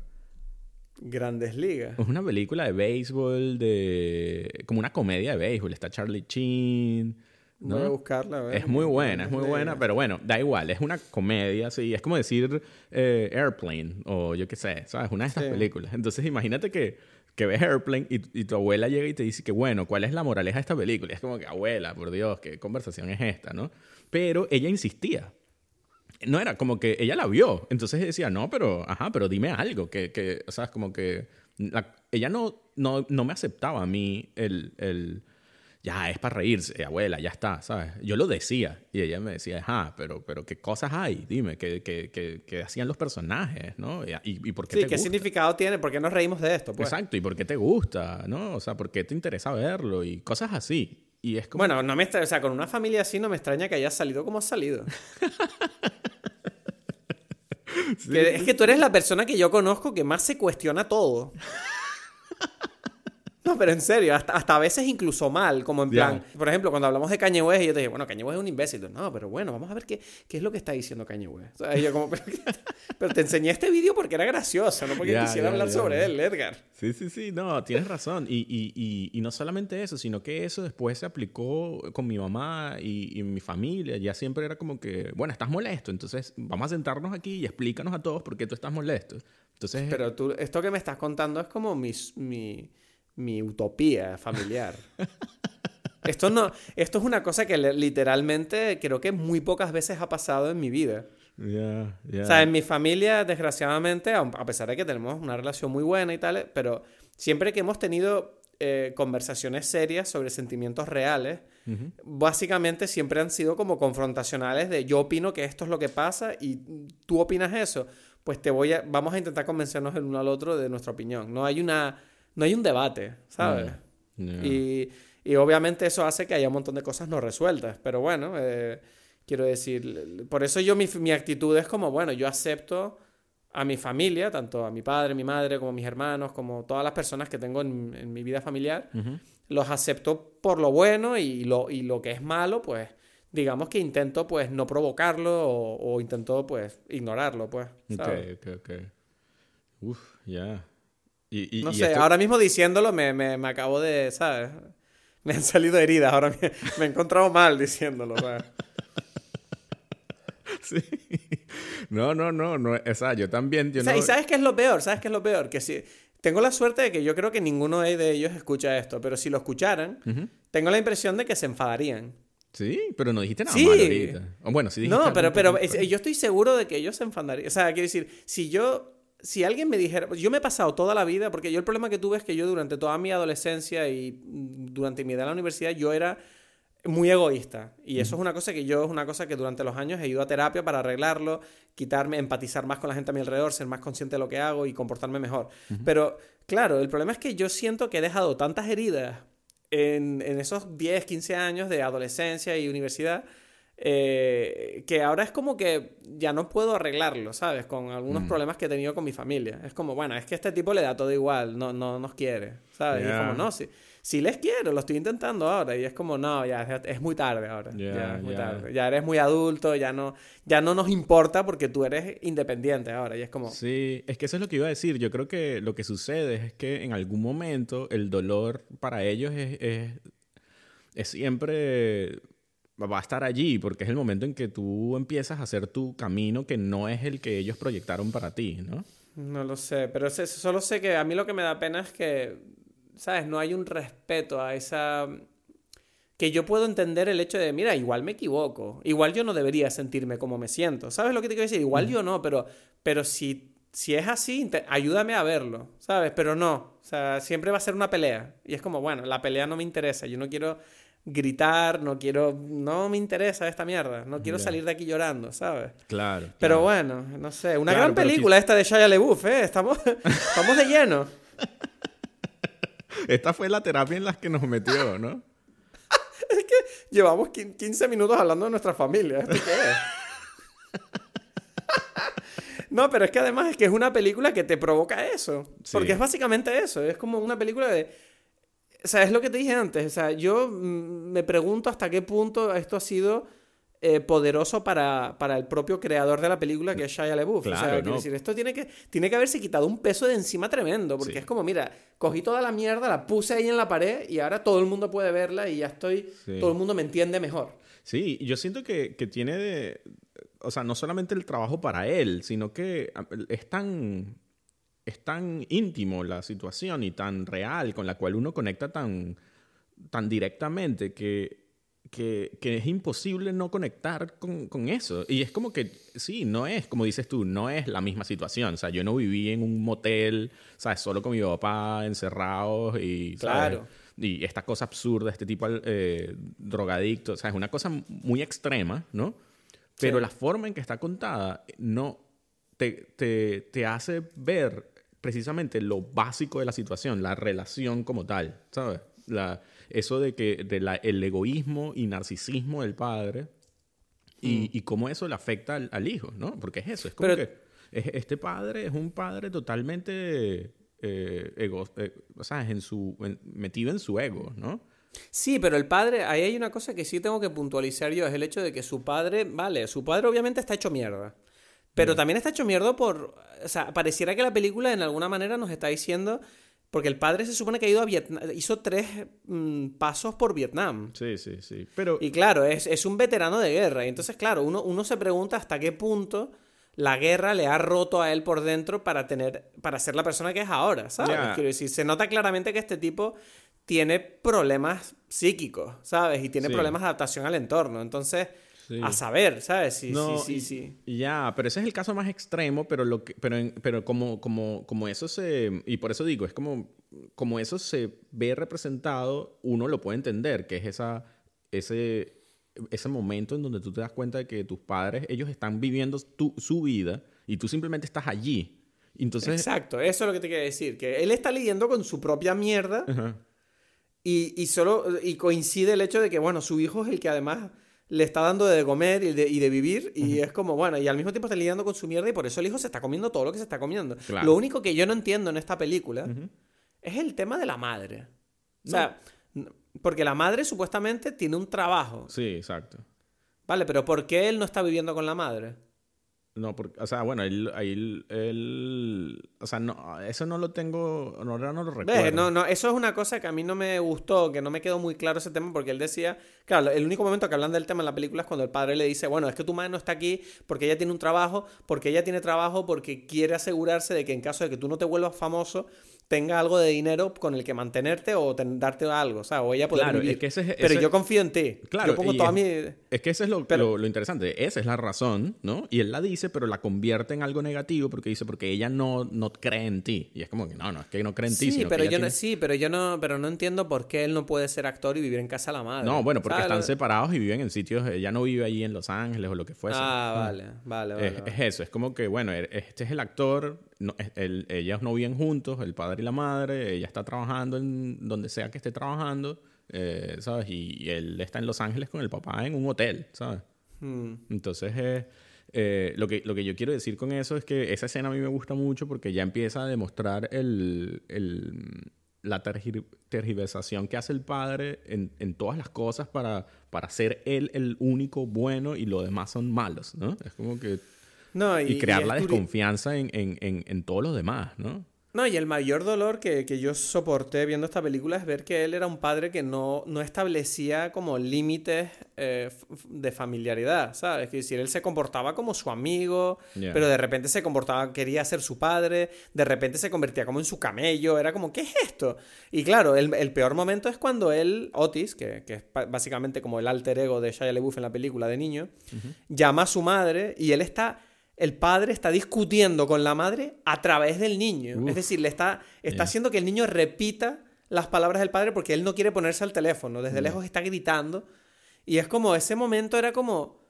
Grandes Ligas. Es una película de béisbol, de como una comedia de béisbol. Está Charlie Chin. ¿no? Voy a buscarla. Es muy buena, es muy buena, pero bueno, da igual, es una comedia, sí, es como decir eh, Airplane o yo qué sé, ¿sabes? Una de estas películas. Entonces imagínate que, que ves Airplane y, y, tu abuela llega y te dice que, bueno, ¿cuál es la moraleja de esta película? Y es como que, abuela, por Dios, ¿qué conversación es esta, no? Pero ella insistía no era como que ella la vio. Entonces decía, no, pero, ajá, pero dime algo. Que, que o sea, como que ella no, no, no, me aceptaba a mí el, el, ya es para reírse, abuela, ya está, ¿sabes? Yo lo decía y ella me decía, ajá, pero, pero ¿qué cosas hay? Dime, ¿qué, qué, qué, qué hacían los personajes, no? ¿Y, y por qué sí, te ¿qué gusta? significado tiene? ¿Por qué nos reímos de esto? Pues? Exacto, ¿y por qué te gusta, no? O sea, ¿por qué te interesa verlo? Y cosas así. Y es como... Bueno, no me o sea, con una familia así no me extraña que hayas salido como has salido. Que- es que tú eres la persona que yo conozco que más se cuestiona todo. No, pero en serio, hasta, hasta a veces incluso mal, como en plan, por ejemplo, cuando hablamos de Kanye West, yo te dije, bueno, Kanye West es un imbécil. No, pero bueno, vamos a ver qué, qué es lo que está diciendo Kanye West. O sea, yo como, pero, pero te enseñé este vídeo porque era gracioso, no porque quisiera hablar sobre él, Edgar. Sí, sí, sí, no, tienes razón. Y, y, y, y no solamente eso, sino que eso después se aplicó con mi mamá y, y mi familia. Ya siempre era como que, bueno, estás molesto, entonces vamos a sentarnos aquí y explícanos a todos por qué tú estás molesto. Entonces, Pero tú, esto que me estás contando es como mi, mi utopía familiar. esto, no, esto es una cosa que literalmente creo que muy pocas veces ha pasado en mi vida. ya, ya. O sea, en mi familia, desgraciadamente, a pesar de que tenemos una relación muy buena y tal, pero siempre que hemos tenido eh, conversaciones serias sobre sentimientos reales, Ujú. básicamente siempre han sido como confrontacionales de yo opino que esto es lo que pasa y tú opinas eso, pues te voy a, vamos a intentar convencernos el uno al otro de nuestra opinión. No hay una, no hay un debate, ¿sabes? Ya. Y, y obviamente eso hace que haya un montón de cosas no resueltas. Pero bueno, eh, quiero decir, por eso yo mi, mi actitud es como, bueno, yo acepto a mi familia, tanto a mi padre, mi madre, como mis hermanos, como todas las personas que tengo en, en mi vida familiar, Ujú. los acepto por lo bueno y lo, y lo que es malo, pues digamos que intento pues no provocarlo o, o intento pues ignorarlo, pues. ¿sabes? Ok, ok, ok. Uf, ya. Y, y- No y sé, esto- ahora mismo diciéndolo me, me, me acabo de, ¿sabes? Me han salido heridas, ahora me, me he encontrado mal diciéndolo, ¿sabes? Sí. No, no, no, no. O sea, yo también. Yo O sea, no... ¿Y sabes qué es lo peor? ¿Sabes qué es lo peor? Que si... Tengo la suerte de que yo creo que ninguno de ellos escucha esto, pero si lo escucharan, tengo la impresión de que se enfadarían. Sí, pero no dijiste nada Sí. malo ahorita. O bueno, sí dijiste No, pero, pero yo estoy seguro de que ellos se enfadarían. O sea, quiero decir, si yo, si alguien me dijera, yo me he pasado toda la vida, porque yo el problema que tuve es que yo durante toda mi adolescencia y mm, durante mi edad en la universidad, yo era muy egoísta. Y eso es una cosa que yo, es una cosa que durante los años he ido a terapia para arreglarlo, quitarme, empatizar más con la gente a mi alrededor, ser más consciente de lo que hago y comportarme mejor. Pero, claro, el problema es que yo siento que he dejado tantas heridas en, en esos 10, 15 años de adolescencia y universidad, eh, que ahora es como que ya no puedo arreglarlo, ¿sabes? Con algunos problemas que he tenido con mi familia. Es como, bueno, es que este tipo le da todo igual, no, no nos quiere, ¿sabes? Y es como, no, sí, sí les quiero, lo estoy intentando ahora. Y es como, no, ya es, es muy tarde ahora. Ya, ya es muy ya. tarde. Ya eres muy adulto, ya no, ya no nos importa porque tú eres independiente ahora. Y es como, Sí, es que eso es lo que iba a decir. Yo creo que lo que sucede es que en algún momento el dolor para ellos es, es, es siempre va a estar allí porque es el momento en que tú empiezas a hacer tu camino que no es el que ellos proyectaron para ti, ¿no? No lo sé, pero sé- solo sé que a mí lo que me da pena es que, ¿sabes? No hay un respeto a esa... Que yo puedo entender el hecho de, mira, igual me equivoco, igual yo no debería sentirme como me siento, ¿sabes lo que te quiero decir? Igual yo no, pero, pero si, si es así, ayúdame a verlo, ¿sabes? Pero no, o sea, siempre va a ser una pelea. Y es como, bueno, la pelea no me interesa, yo no quiero gritar, no quiero, no me interesa esta mierda, no quiero salir de aquí llorando, ¿sabes? Claro. Pero claro. bueno, no sé. Una Claro, gran película esta de Shia LaBeouf, ¿eh? Estamos, estamos de lleno. Esta fue la terapia en la que nos metió, ¿no? Llevamos quin- 15 minutos hablando de nuestra familia. ¿Esto qué es? No, pero es que además es que es una película que te provoca eso. Sí. Porque es básicamente eso. Es como una película de... O sea, es lo que te dije antes. O sea, yo me pregunto hasta qué punto esto ha sido eh, poderoso para, para el propio creador de la película, que es Shia LaBeouf. o sea, Claro, quiero ¿no? decir, esto tiene que, tiene que haberse quitado un peso de encima tremendo. Porque Sí. es como, mira, cogí toda la mierda, la puse ahí en la pared y ahora todo el mundo puede verla y ya estoy... Sí. Todo el mundo me entiende mejor. Sí, yo siento que, que tiene de... O sea, no solamente el trabajo para él, sino que es tan, es tan íntimo la situación y tan real con la cual uno conecta tan, tan directamente que, que, que es imposible no conectar con, con eso. Y es como que, sí, no es, como dices tú, no es la misma situación. O sea, yo no viví en un motel, ¿sabes? Solo con mi papá, encerrados y... ¿sabes? Claro. y esta cosa absurda, este tipo eh, drogadicto, o sea, es una cosa muy extrema, ¿no? Pero Sí. la forma en que está contada no te, te, te hace ver precisamente lo básico de la situación, la relación como tal, ¿sabes? La, eso de que de la- el egoísmo y narcisismo del padre y, y cómo eso le afecta al, al hijo, ¿no? Porque es eso, es como Pero- que es- este padre es un padre totalmente eh, ego, eh, o sea, es en su, en- metido en su ego, ¿no? Sí, pero el padre, ahí hay una cosa que sí tengo que puntualizar yo, es el hecho de que su padre, vale, su padre obviamente está hecho mierda. Pero también está hecho mierda por, o sea, pareciera que la película en alguna manera nos está diciendo, porque el padre se supone que ha ido a Vietnam, hizo tres mm, pasos por Vietnam. Sí, sí, sí. Pero Y claro, es, es un veterano de guerra. Y entonces, claro, uno, uno se pregunta hasta qué punto la guerra le ha roto a él por dentro para tener, para ser la persona que es ahora, ¿sabes? Quiero decir, se nota claramente que este tipo tiene problemas psíquicos, ¿sabes? Y tiene Sí. problemas de adaptación al entorno. Entonces, Sí. a saber, ¿sabes? Sí, No, sí, sí, sí. Ya, pero ese es el caso más extremo, pero lo que, pero, en- pero como, como, como eso se, y por eso digo, es como, como eso se ve representado, uno lo puede entender, que es esa, ese, ese momento en donde tú te das cuenta de que tus padres, ellos están viviendo tu- su vida y tú simplemente estás allí. Entonces, Exacto, eso es lo que te quería decir, que él está lidiando con su propia mierda Ajá. Y, y solo y coincide el hecho de que, bueno, su hijo es el que además le está dando de comer y de, y de vivir. Y es como, bueno, y al mismo tiempo está lidiando con su mierda y por eso el hijo se está comiendo todo lo que se está comiendo. Claro. Lo único que yo no entiendo en esta película es el tema de la madre. O sea, n- porque la madre supuestamente tiene un trabajo. sí, exacto. Vale, pero ¿por qué él no está viviendo con la madre? No, porque, o sea, bueno, él, él, él- o sea, no, eso no lo tengo, no, ahora no lo recuerdo. ¿Ves? No, no, eso es una cosa que a mí no me gustó, que no me quedó muy claro ese tema, porque él decía, claro, el único momento que hablan del tema en la película es cuando el padre le dice, bueno, es que tu madre no está aquí porque ella tiene un trabajo, porque ella tiene trabajo porque quiere asegurarse de que en caso de que tú no te vuelvas famoso, tenga algo de dinero con el que mantenerte o ten- darte algo, o sea, o ella poder Claro, vivir. es que ese es- Pero ese- yo confío en ti. Claro, yo pongo toda es- mi... Es que ese es lo, Pero- lo, lo interesante. Esa es la razón, ¿no? Y él la dice, pero la convierte en algo negativo porque dice, porque ella no, no cree en ti. Y es como que no, no, es que no cree en ti. Sí, sino que pero ella yo no, tiene- sí, pero yo no, pero no entiendo por qué él no puede ser actor y vivir en casa de la madre. No, bueno, porque ¿Sabes? están separados y viven en sitios. Ella no vive allí en Los Ángeles o lo que fuese. Ah, vale, vale, vale. Es, vale. es eso, es como que, bueno, er- este es el actor, no, el- ellas no viven juntos, el padre y la madre, ella está trabajando en donde sea que esté trabajando, eh, ¿sabes? Y, y él está en Los Ángeles con el papá en un hotel, ¿sabes? Hmm. Entonces, eh, eh, lo, que, lo que yo quiero decir con eso es que esa escena a mí me gusta mucho porque ya empieza a demostrar el, el- la tergir- tergiversación que hace el padre en, en todas las cosas para, para ser él el único bueno y los demás son malos, ¿no? Es como que... No, Y, crear es la desconfianza en, en, en, en todos los demás, ¿no? No, y el mayor dolor que, que yo soporté viendo esta película es ver que él era un padre que no, no establecía como límites eh, de familiaridad, ¿sabes? Que decir, él se comportaba como su amigo, pero de repente se comportaba, quería ser su padre, de repente se convertía como en su camello, era como, ¿qué es esto? Y claro, el, el peor momento es cuando él, Otis, que, que es básicamente como el alter ego de Shia LaBeouf en la película de niño, llama a su madre y él está... El padre está discutiendo con la madre a través del niño. Uf. Es decir, le está, está haciendo que el niño repita las palabras del padre porque él no quiere ponerse al teléfono. Desde lejos está gritando. Y es como, ese momento era como...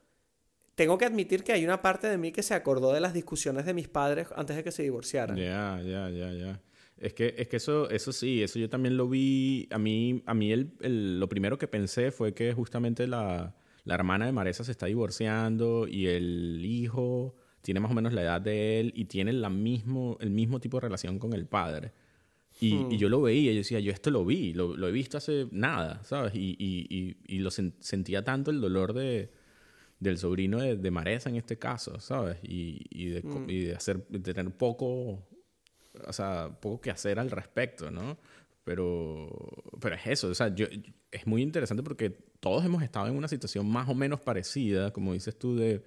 Tengo que admitir que hay una parte de mí que se acordó de las discusiones de mis padres antes de que se divorciaran. Ya, ya, ya, ya. Es que, es que eso, eso sí, eso yo también lo vi. A mí, a mí el, el- lo primero que pensé fue que justamente la, la hermana de Maresa se está divorciando y el hijo tiene más o menos la edad de él y tiene la mismo, el mismo tipo de relación con el padre. Y, Hmm. y yo lo veía, yo decía, yo esto lo vi, lo, lo he visto hace nada, ¿sabes? Y, y, y, lo sen- sentía tanto el dolor de, del sobrino de, de Maresa en este caso, ¿sabes? Y, y, de, y de hacer, de tener poco, o sea, poco que hacer al respecto, ¿no? Pero, pero es eso, o sea, yo, es muy interesante porque todos hemos estado en una situación más o menos parecida, como dices tú, de,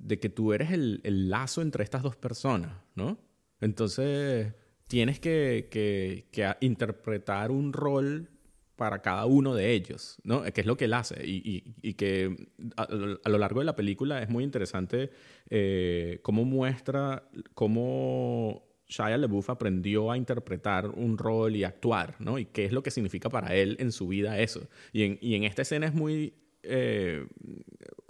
de que tú eres el, el lazo entre estas dos personas, ¿no? Entonces, tienes que, que, interpretar un rol para cada uno de ellos, ¿no? Que es lo que él hace y, y- que a, a lo largo de la película es muy interesante eh, cómo muestra cómo Shia LaBeouf aprendió a interpretar un rol y actuar, ¿no? Y qué es lo que significa para él en su vida eso. Y en, y en esta escena es muy, eh,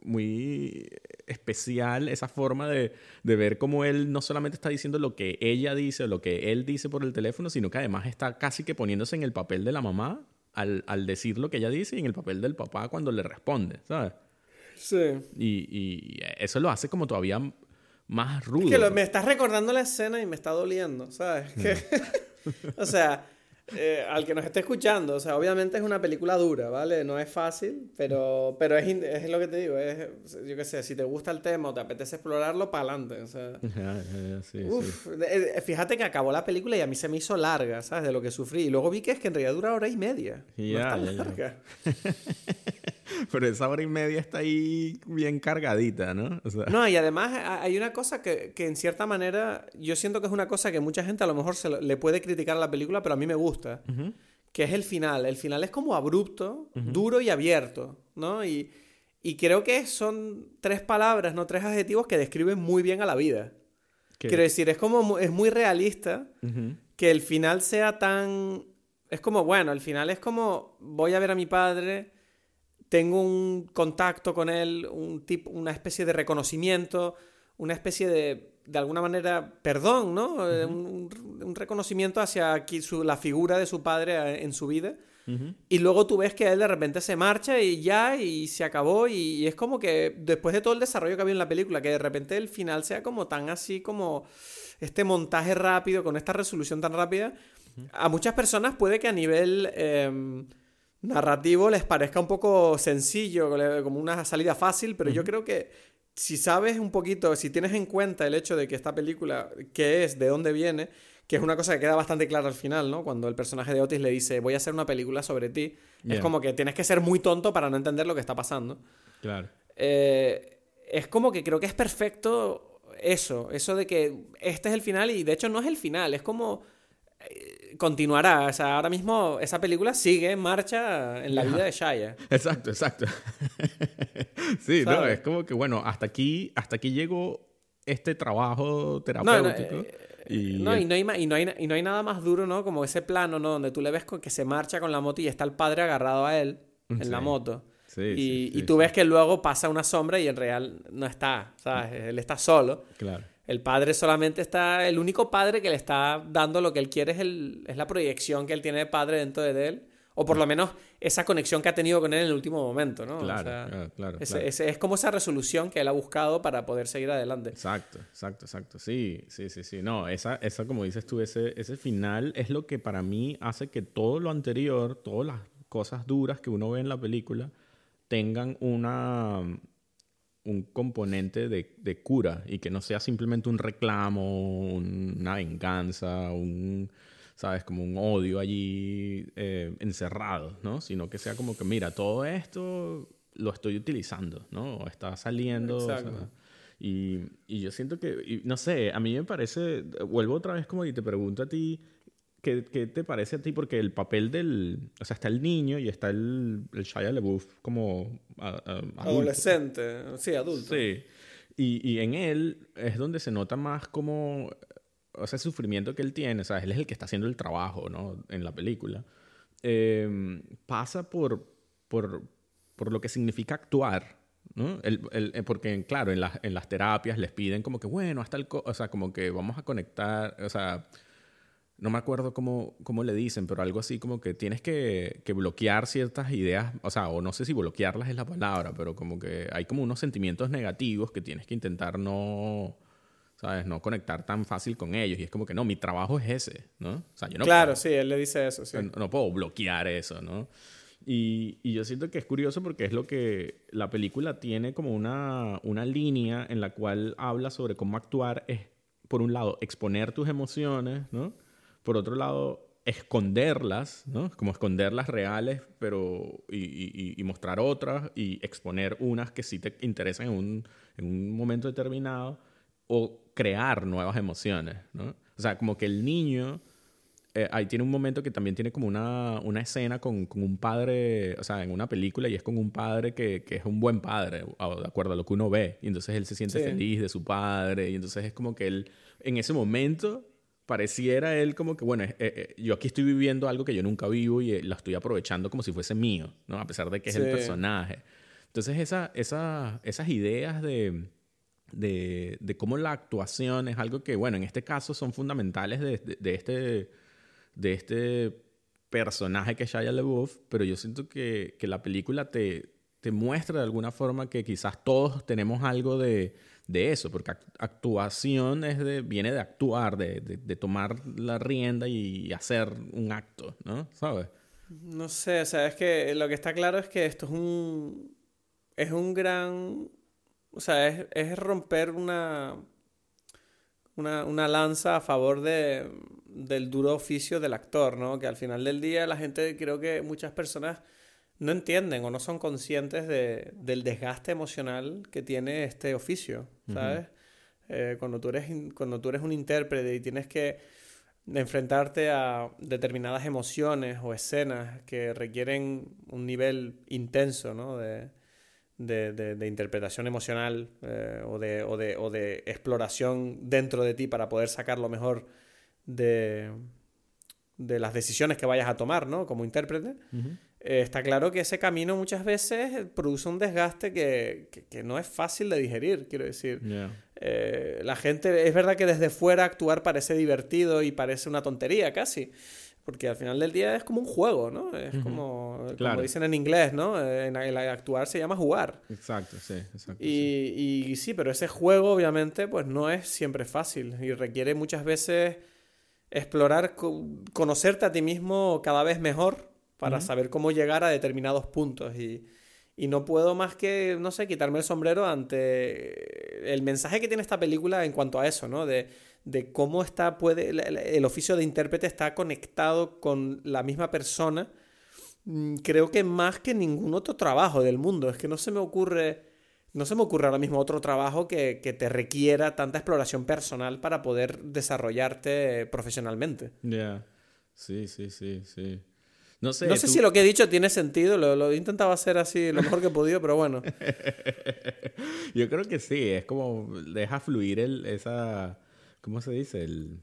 muy especial esa forma de, de, ver cómo él no solamente está diciendo lo que ella dice o lo que él dice por el teléfono, sino que además está casi que poniéndose en el papel de la mamá al, al decir lo que ella dice y en el papel del papá cuando le responde, ¿sabes? Sí. Y, y eso lo hace como todavía más rudo. Es que me estás recordando la escena y me está doliendo, ¿sabes? Que, o sea, eh, al que nos esté escuchando, o sea, obviamente es una película dura, ¿vale? No es fácil, pero, pero es, es lo que te digo, es, yo qué sé, si te gusta el tema o te apetece explorarlo, para adelante, o sea. sí, uf, fíjate que acabó la película y a mí se me hizo larga, ¿sabes? De lo que sufrí. Y luego vi que es que en realidad dura hora y media. No está larga. Pero esa hora y media está ahí bien cargadita, ¿no? O sea... No, y además hay una cosa que, que, en cierta manera yo siento que es una cosa que mucha gente a lo mejor se le puede criticar a la película, pero a mí me gusta, uh -huh. que es el final. El final es como abrupto, uh -huh. duro y abierto, ¿no? Y, y, creo que son tres palabras, no tres adjetivos que describen muy bien a la vida. ¿Qué? Quiero decir, es como es muy realista uh -huh. que el final sea tan... Es como, bueno, el final es como voy a ver a mi padre tengo un contacto con él, un tipo, una especie de reconocimiento, una especie de, de alguna manera, perdón, ¿no? Uh -huh. un, un, reconocimiento hacia aquí, su, la figura de su padre en su vida. Uh -huh. Y luego tú ves que él de repente se marcha y ya, y se acabó. Y, y, es como que después de todo el desarrollo que había en la película, que de repente el final sea como tan así como este montaje rápido, con esta resolución tan rápida, uh -huh. a muchas personas puede que a nivel... Eh, narrativo les parezca un poco sencillo, como una salida fácil, pero uh -huh. yo creo que si sabes un poquito, si tienes en cuenta el hecho de que esta película, qué es, de dónde viene, que es una cosa que queda bastante clara al final, ¿no? Cuando el personaje de Otis le dice, voy a hacer una película sobre ti, yeah. es como que tienes que ser muy tonto para no entender lo que está pasando. Claro. Eh, es como que creo que es perfecto eso, eso de que este es el final y de hecho no es el final, es como continuará. O sea, ahora mismo esa película sigue en marcha en la vida de Shia. Exacto, exacto. sí, no, es como que, bueno, hasta aquí, hasta aquí llegó este trabajo terapéutico. No, no, eh, y, no, y, no hay, y, no hay, y no hay nada más duro, ¿no? Como ese plano, ¿no? Donde tú le ves que se marcha con la moto y está el padre agarrado a él en sí. la moto. Sí, y, sí, y, tú ves que luego pasa una sombra y en real no está, ¿sabes? Él está solo. Claro. El padre solamente está. El único padre que le está dando lo que él quiere es, el, es la proyección que él tiene de padre dentro de él. O por lo menos esa conexión que ha tenido con él en el último momento, ¿no? Claro, o sea, claro, claro, es, claro. Es, es, como esa resolución que él ha buscado para poder seguir adelante. Exacto, exacto, exacto. Sí, sí, sí, sí. No, esa, esa como dices tú, ese, ese final es lo que para mí hace que todo lo anterior, todas las cosas duras que uno ve en la película, tengan una, un componente de, de, cura y que no sea simplemente un reclamo, una venganza, un, ¿sabes? Como un odio allí eh, encerrado, ¿no? Sino que sea como que, mira, todo esto lo estoy utilizando, ¿no? O está saliendo. O sea, y, y, yo siento que, y, no sé, a mí me parece, vuelvo otra vez como y te pregunto a ti, ¿Qué, ¿Qué, te parece a ti? Porque el papel del... O sea, está el niño y está el, el Shia LaBeouf como a, a, Adolescente, sí, adulto. Sí. Y, y, en él es donde se nota más como... O sea, el sufrimiento que él tiene. O sea, él es el que está haciendo el trabajo, ¿no? En la película. Eh, pasa por, por, por lo que significa actuar. ¿no? El, el, porque, claro, en, la, en las terapias les piden como que, bueno, hasta el... O sea, como que vamos a conectar... O sea no me acuerdo cómo, cómo le dicen, pero algo así como que tienes que, que, bloquear ciertas ideas, o sea, o no sé si bloquearlas es la palabra, pero como que hay como unos sentimientos negativos que tienes que intentar no, ¿sabes? No conectar tan fácil con ellos. Y es como que no, mi trabajo es ese, ¿no? O sea, yo no Claro, puedo, sí, él le dice eso, sí. No, no puedo bloquear eso, ¿no? Y, y, yo siento que es curioso porque es lo que la película tiene como una, una línea en la cual habla sobre cómo actuar es, por un lado, exponer tus emociones, ¿no? Por otro lado, esconderlas, ¿no? Como esconderlas reales, pero y, y, y, mostrar otras y exponer unas que sí te interesan en un, en un momento determinado o crear nuevas emociones, ¿no? O sea, como que el niño, eh, ahí tiene un momento que también tiene como una, una escena con, con, un padre, o sea, en una película y es con un padre que, que es un buen padre, de acuerdo a lo que uno ve, y entonces él se siente sí. feliz de su padre y entonces es como que él, en ese momento pareciera él como que, bueno, eh, eh, yo aquí estoy viviendo algo que yo nunca vivo y lo estoy aprovechando como si fuese mío, ¿no? A pesar de que es el personaje. Entonces, esa, esa, esas ideas de, de, de, cómo la actuación es algo que, bueno, en este caso son fundamentales de, de, este, de este personaje que es Shia LaBeouf, pero yo siento que, que la película te, te muestra de alguna forma que quizás todos tenemos algo de, de eso, porque actuación viene de actuar, de, de, tomar la rienda y hacer un acto, ¿no? ¿Sabes? No sé, o sea, es que lo que está claro es que esto es un. Es un gran. O sea, es, es romper una, una. Una lanza a favor de, del duro oficio del actor, ¿no? Que al final del día la gente, creo que muchas personas no entienden o no son conscientes de, del desgaste emocional que tiene este oficio, ¿sabes? Eh, cuando, tú eres, cuando tú eres un intérprete y tienes que enfrentarte a determinadas emociones o escenas que requieren un nivel intenso ¿no? de, de, interpretación emocional eh, o, de, o, de, o de exploración dentro de ti para poder sacar lo mejor de, de las decisiones que vayas a tomar ¿no? como intérprete. Eh, está claro que ese camino muchas veces produce un desgaste que, que, no es fácil de digerir, quiero decir. Eh, la gente, es verdad que desde fuera actuar parece divertido y parece una tontería casi. Porque al final del día es como un juego, ¿no? Es como, como dicen en inglés, ¿no? En, actuar se llama jugar. Exacto, sí, exacto. Y sí. y sí, pero ese juego obviamente pues no es siempre fácil y requiere muchas veces explorar, conocerte a ti mismo cada vez mejor para saber cómo llegar a determinados puntos. Y, y, no puedo más que, no sé, quitarme el sombrero ante el mensaje que tiene esta película en cuanto a eso, ¿no? De, de cómo está, puede, el, oficio de intérprete está conectado con la misma persona. Mm, creo que más que ningún otro trabajo del mundo. Es que no se me ocurre. No se me ocurre ahora mismo otro trabajo que, que te requiera tanta exploración personal para poder desarrollarte profesionalmente. Ya. Sí, sí, sí, sí. No sé, no sé si lo que he dicho tiene sentido, lo, intentado hacer así lo mejor que he podido, pero bueno. Yo creo que sí, es como deja fluir el, esa, ¿cómo se dice? El,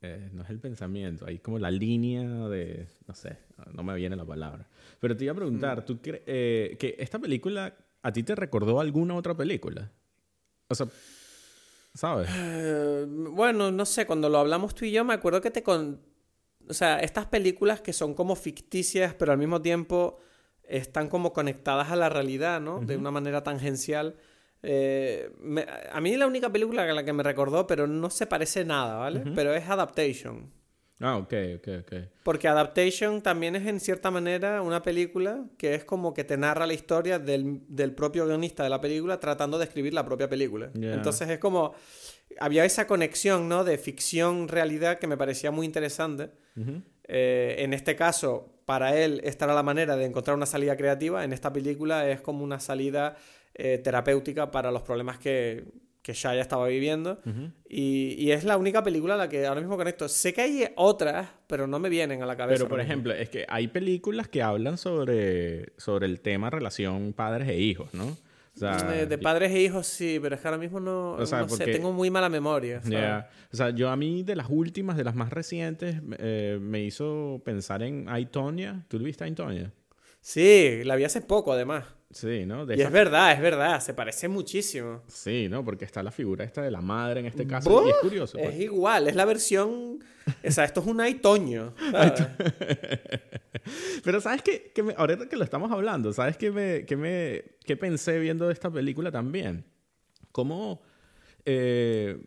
eh, no es el pensamiento, hay como la línea de, no sé, no me viene la palabra. Pero te iba a preguntar, mm. ¿tú crees eh, que esta película a ti te recordó alguna otra película? O sea, ¿sabes? Eh, bueno, no sé, cuando lo hablamos tú y yo me acuerdo que te, con, o sea, estas películas que son como ficticias, pero al mismo tiempo están como conectadas a la realidad, ¿no? De una manera tangencial. Eh, a mí la única película a la que me recordó, pero no se parece nada, ¿vale? Pero es Adaptation. Ah, ok, ok, ok. Porque Adaptation también es en cierta manera una película que es como que te narra la historia del, del propio guionista de la película tratando de escribir la propia película. Entonces es como había esa conexión, ¿no? De ficción-realidad que me parecía muy interesante. Eh, en este caso, para él, esta era la manera de encontrar una salida creativa. En esta película es como una salida eh, terapéutica para los problemas que, que Shaya estaba viviendo. y, y, es la única película a la que ahora mismo conecto. Sé que hay otras, pero no me vienen a la cabeza. Pero, por ejemplo, es que hay películas que hablan sobre, sobre el tema relación padres e hijos, ¿no? De, padres e hijos sí, pero es que ahora mismo no, sé, tengo muy mala memoria. O sea, yo a mí de las últimas, de las más recientes, eh, me hizo pensar en Aitonia. ¿Tú viste Aitonia? Sí, la vi hace poco además. Sí, ¿no? y es verdad, es verdad, se parece muchísimo. Sí, ¿no? Porque está la figura esta de la madre en este caso. Y es curioso. Es pues. igual, es la versión. O sea, esto es un Aitoño. Pero ¿sabes qué? Que ahorita que lo estamos hablando, ¿sabes qué, me, qué, me, qué pensé viendo esta película también? Cómo... Eh,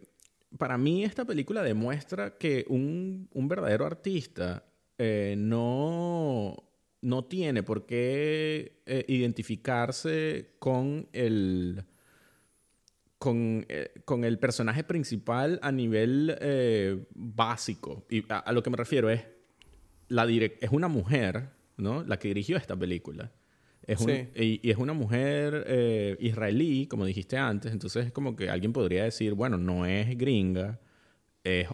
para mí esta película demuestra que un, un verdadero artista eh, no, no tiene por qué eh, identificarse con el, con, con, el personaje principal a nivel básico. Y a, lo que me refiero es, la es una mujer, ¿no? La que dirigió esta película. Es y, es una mujer eh, israelí, como dijiste antes, entonces es como que alguien podría decir, bueno, no es gringa, es,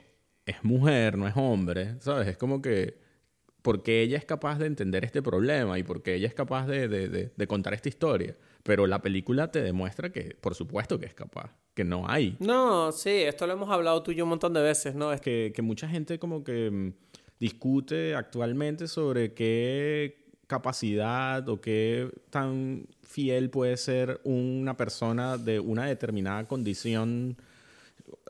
es mujer, no es hombre, ¿sabes? Es como que porque ella es capaz de entender este problema y porque ella es capaz de, de, de, de contar esta historia. Pero la película te demuestra que, por supuesto que es capaz, que no hay. No, sí, esto lo hemos hablado tú y yo un montón de veces, ¿no? Es Que, que mucha gente como que mm, discute actualmente sobre qué capacidad o qué tan fiel puede ser una persona de una determinada condición,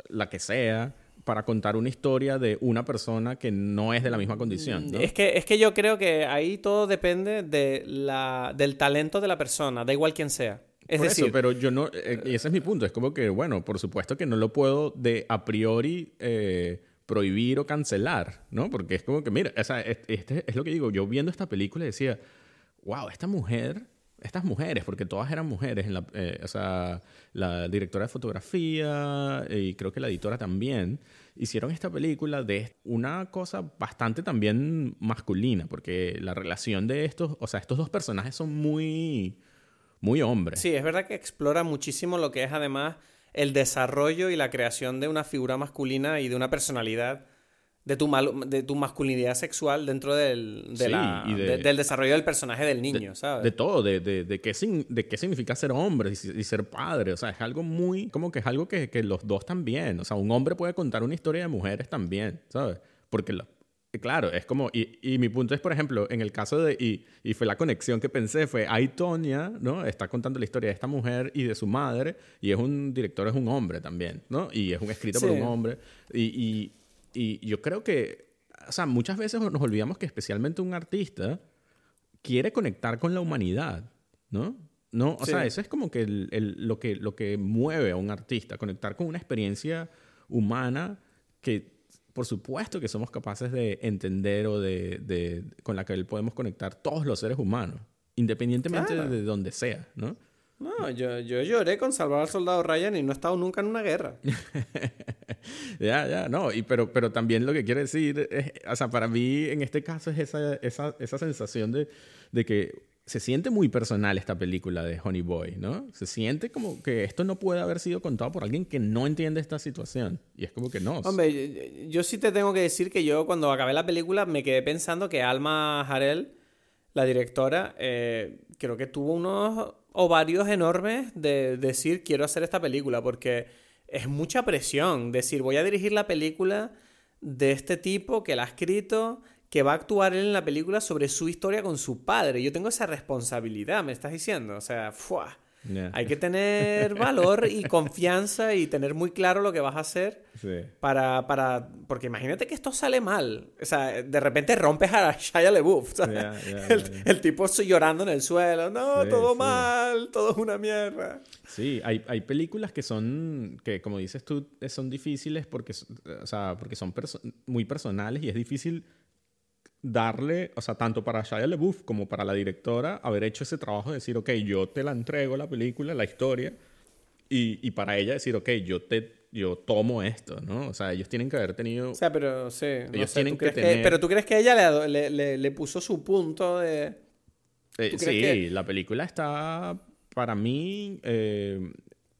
la que sea, para contar una historia de una persona que no es de la misma condición. ¿no? Es que, es que yo creo que ahí todo depende de la, del talento de la persona, da igual quién sea. Es Por decir, eso, pero yo no, eh, y ese es mi punto, es como que, bueno, por supuesto que no lo puedo de a priori eh, prohibir o cancelar, ¿no? Porque es como que, mira, o sea, este es lo que digo, yo viendo esta película decía, wow, esta mujer, estas mujeres, porque todas eran mujeres, en la, eh, o sea, la directora de fotografía eh, y creo que la editora también, hicieron esta película de una cosa bastante también masculina, porque la relación de estos, o sea, estos dos personajes son muy, muy hombres. Sí, es verdad que explora muchísimo lo que es además el desarrollo y la creación de una figura masculina y de una personalidad, de tu, mal- de tu masculinidad sexual dentro del, de Sí, la- de- de- del desarrollo del personaje del niño, ¿sabes? De todo, de, de, de, qué, sin- de qué significa ser hombre y, y ser padre. O sea, es algo muy, como que es algo que, que los dos también. O sea, un hombre puede contar una historia de mujeres también, ¿sabes? Porque, lo- claro, es como, y, y mi punto es, por ejemplo, en el caso de, y, y fue la conexión que pensé, fue, ahí Tonya, ¿no? Está contando la historia de esta mujer y de su madre, y es un director, es un hombre también, ¿no? Y es un escrito por Sí. un hombre. Y, y, yo creo que, o sea, muchas veces nos olvidamos que especialmente un artista quiere conectar con la humanidad, ¿no? No, o Sí. sea, eso es como que, el- el- lo que lo que mueve a un artista, conectar con una experiencia humana que, por supuesto, que somos capaces de entender o de, de- con la que podemos conectar todos los seres humanos, independientemente Claro. de donde sea, ¿no? No, yo, yo lloré con salvar al soldado Ryan y no he estado nunca en una guerra. Ya, ya, no, y pero, pero también lo que quiero decir es, o sea, para mí en este caso es esa, esa, esa sensación de, de que se siente muy personal esta película de Honey Boy, ¿no? Se siente como que esto no puede haber sido contado por alguien que no entiende esta situación. Y es como que no. Hombre, yo, yo sí te tengo que decir que yo cuando acabé la película me quedé pensando que Alma Harel, la directora, eh, creo que tuvo unos ovarios enormes de decir quiero hacer esta película porque es mucha presión decir voy a dirigir la película de este tipo que la ha escrito que va a actuar él en la película sobre su historia con su padre. Yo tengo esa responsabilidad, me estás diciendo. O sea, ¡fua! Hay que tener valor y confianza y tener muy claro lo que vas a hacer Sí. para, para... Porque imagínate que esto sale mal. O sea, de repente rompes a Shia. ¿sabes? Ya, ya, el, el tipo llorando en el suelo. No, Sí, todo sí. mal, todo es una mierda. Sí, hay, hay películas que son, que como dices tú, eh, son difíciles porque, o sea, porque son perso- muy personales y es difícil darle, o sea, tanto para Shia LaBeouf como para la directora, haber hecho ese trabajo de decir, ok, yo te la entrego la película, la historia, y, y para ella decir, ok, yo te yo tomo esto, ¿no? O sea, ellos tienen que haber tenido... O sea, pero sí. no Ellos sé, tienen ¿tú que tener- Pero tú crees que ella le, le, le- puso su punto de... eh, ¿tú sí, que- la película está, para mí... eh,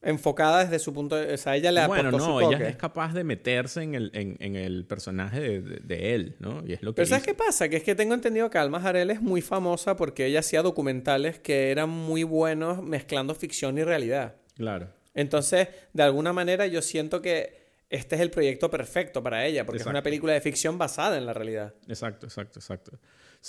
Enfocada desde su punto de... O sea, ella le bueno, no, su ella es capaz de meterse en el, en, en el personaje de, de- de él, ¿no? Y es lo que Pero ¿sabes qué pasa? Que es que tengo entendido que Alma Harel es muy famosa porque ella hacía documentales que eran muy buenos mezclando ficción y realidad. Claro. Entonces, de alguna manera yo siento que este es el proyecto perfecto para ella, porque es una película de ficción basada en la realidad. Exacto, exacto, exacto.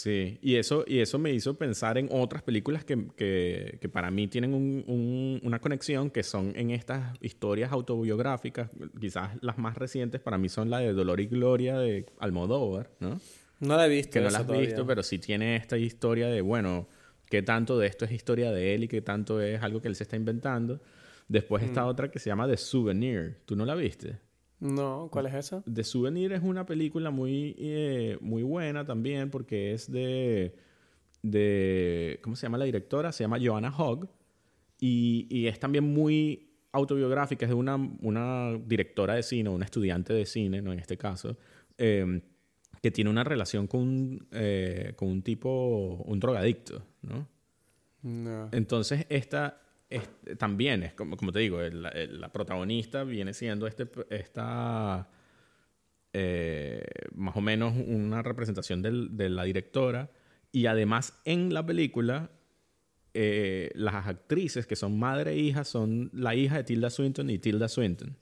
Sí, y eso, y eso me hizo pensar en otras películas que, que- que para mí tienen un- un- una conexión, que son en estas historias autobiográficas. Quizás las más recientes para mí son la de Dolor y Gloria de Almodóvar, ¿no? No la he visto. Que no la has todavía. visto, pero sí tiene esta historia de, bueno, qué tanto de esto es historia de él y qué tanto es algo que él se está inventando. Después Mm. está otra que se llama The Souvenir. ¿Tú no la viste? No, ¿cuál es esa? The Souvenir es una película muy, eh, muy buena también porque es de, de... ¿Cómo se llama la directora? Se llama Joanna Hogg. Y, y es también muy autobiográfica. Es de una, una directora de cine, una estudiante de cine, ¿no? En este caso. eh, que tiene una relación con, eh, con un tipo, un drogadicto, ¿no? No. Entonces, esta es- también es, como, como te digo, el- el- la protagonista viene siendo este, esta, eh, más o menos una representación del- de la directora. Y además en la película, eh, las actrices que son madre e hija son la hija de Tilda Swinton y Tilda Swinton.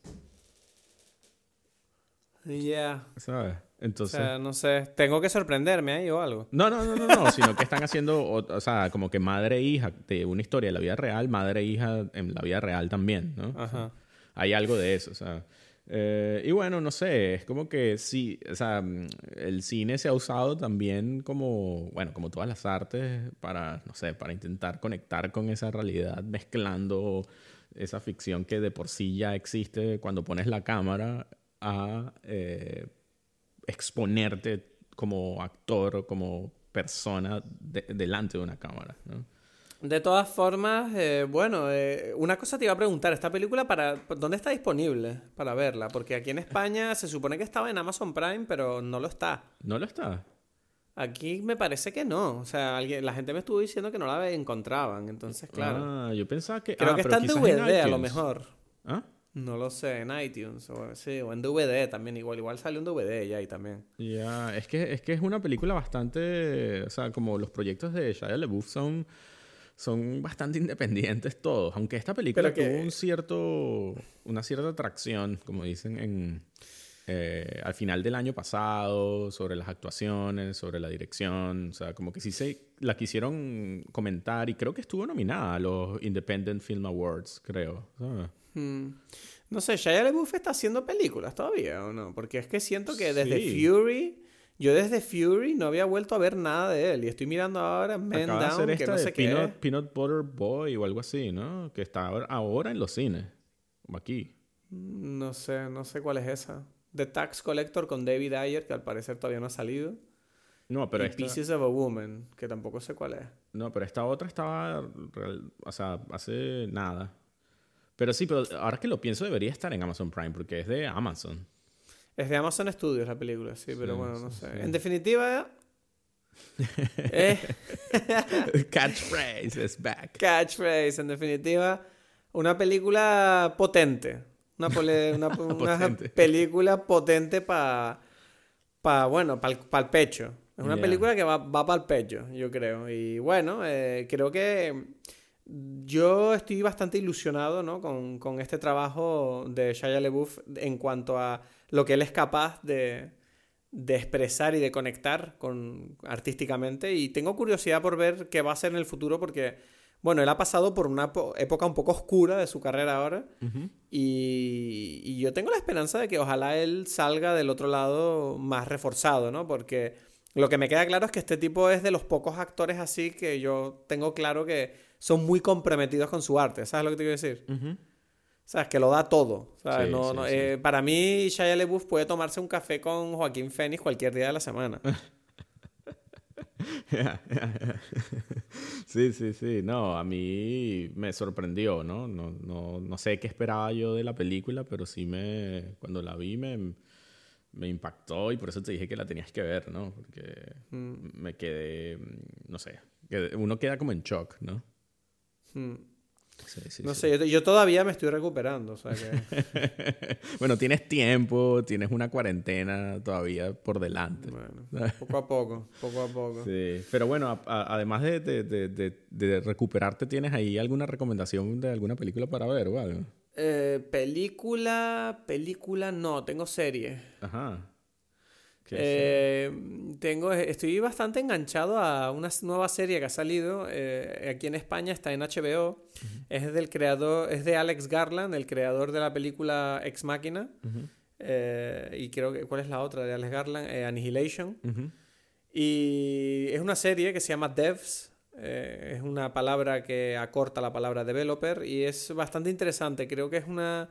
Ya. ¿Sabes? O Entonces... sea, no sé. Tengo que sorprenderme ahí o algo. No, no, no, no, no, sino que están haciendo, o, o sea, como que madre e hija de una historia de la vida real, madre e hija en la vida real también, ¿no? Ajá. Hay algo de eso, o sea. eh, y bueno, no sé, es como que sí, o sea, mm, el cine se ha usado también como, bueno, como todas las artes para, no sé, para intentar conectar con esa realidad, mezclando esa ficción que de por sí ya existe cuando pones la cámara a eh, exponerte como actor o como persona de- delante de una cámara, ¿no? De todas formas, eh, bueno, eh, una cosa te iba a preguntar, ¿esta película para dónde está disponible para verla? Porque aquí en España se supone que estaba en Amazon Prime, pero no lo está. ¿No lo está? Aquí me parece que no. O sea, alguien, la gente me estuvo diciendo que no la encontraban. Entonces, claro. Ah, yo pensaba que... Creo ah, que está en DVD a lo mejor. ¿Ah? No lo sé, en iTunes. O, sí, o en DVD también. Igual, igual salió un DVD ya ahí también. Ya, es que, es que es una película bastante, o sea, como los proyectos de Shia LaBeouf son, son bastante independientes todos, aunque esta película que- tuvo un cierto, una cierta atracción, como dicen en, eh, al final del año pasado, sobre las actuaciones, sobre la dirección, o sea, como que sí se la quisieron comentar y creo que estuvo nominada a los Independent Film Awards, creo. ¿sabes? Hmm. No sé, Shia LaBeouf está haciendo películas todavía o no? Porque es que siento que desde Sí. Fury, yo desde Fury no había vuelto a ver nada de él y estoy mirando ahora Man Acaba de hacer Down, que no de sé qué. Peanut, es. Peanut Butter Boy o algo así, ¿no? Que está ahora, ahora en los cines. Aquí. No sé, no sé cuál es esa. The Tax Collector con David Ayer, que al parecer todavía no ha salido. No, pero y esta, Pieces of a Woman, que tampoco sé cuál es. no, pero esta otra estaba, real- o sea, hace nada. Pero sí, pero ahora que lo pienso debería estar en Amazon Prime porque es de Amazon. Es de Amazon Studios la película, sí, pero Sí, bueno, no sé. sí. En definitiva, es Catchphrase is back. catchphrase, en definitiva, una película potente. Una, pole- una, una Potente. película potente para, pa, bueno, para el pecho. Es una película que va, va para el pecho, yo creo. Y bueno, eh, creo que yo estoy bastante ilusionado ¿no? con, con este trabajo de Shia LaBeouf en cuanto a lo que él es capaz de, de expresar y de conectar con, artísticamente. Y tengo curiosidad por ver qué va a hacer en el futuro porque, bueno, él ha pasado por una po- época un poco oscura de su carrera ahora. Ujú. Y, y yo tengo la esperanza de que ojalá él salga del otro lado más reforzado, ¿no? Porque lo que me queda claro es que este tipo es de los pocos actores así que yo tengo claro que son muy comprometidos con su arte. ¿Sabes lo que te quiero decir? Ujú. ¿Sabes? Que lo da todo. ¿sabes? Sí, No- sí, no, sí. eh, para mí, Shia LaBeouf puede tomarse un café con Joaquín Phoenix cualquier día de la semana. sí, sí, sí. No, a mí me sorprendió, ¿no? No, no, no sé qué esperaba yo de la película, pero sí me, cuando la vi me, me impactó y por eso te dije que la tenías que ver, ¿no? Porque Mm, me quedé, no sé, uno queda como en shock, ¿no? Mm. Sí, sí, No sí. sé, yo, yo todavía me estoy recuperando. O sea que, bueno, tienes tiempo, tienes una cuarentena todavía por delante. bueno, poco a poco, poco a poco. Sí, pero bueno, a- a- además de, de, de, de- de recuperarte, ¿tienes ahí alguna recomendación de alguna película para ver o algo? Eh, película, película, no, tengo serie. Ajá. ¿Qué Eh, tengo, estoy bastante enganchado a una nueva serie que ha salido eh, aquí en España, está en HBO. Es del creador, es de Alex Garland, el creador de la película Ex Machina. Ujú. Eh, y creo que, ¿cuál es la otra de Alex Garland? Annihilation. Y es una serie que se llama Devs. es una palabra que acorta la palabra developer y es bastante interesante. Creo que es una...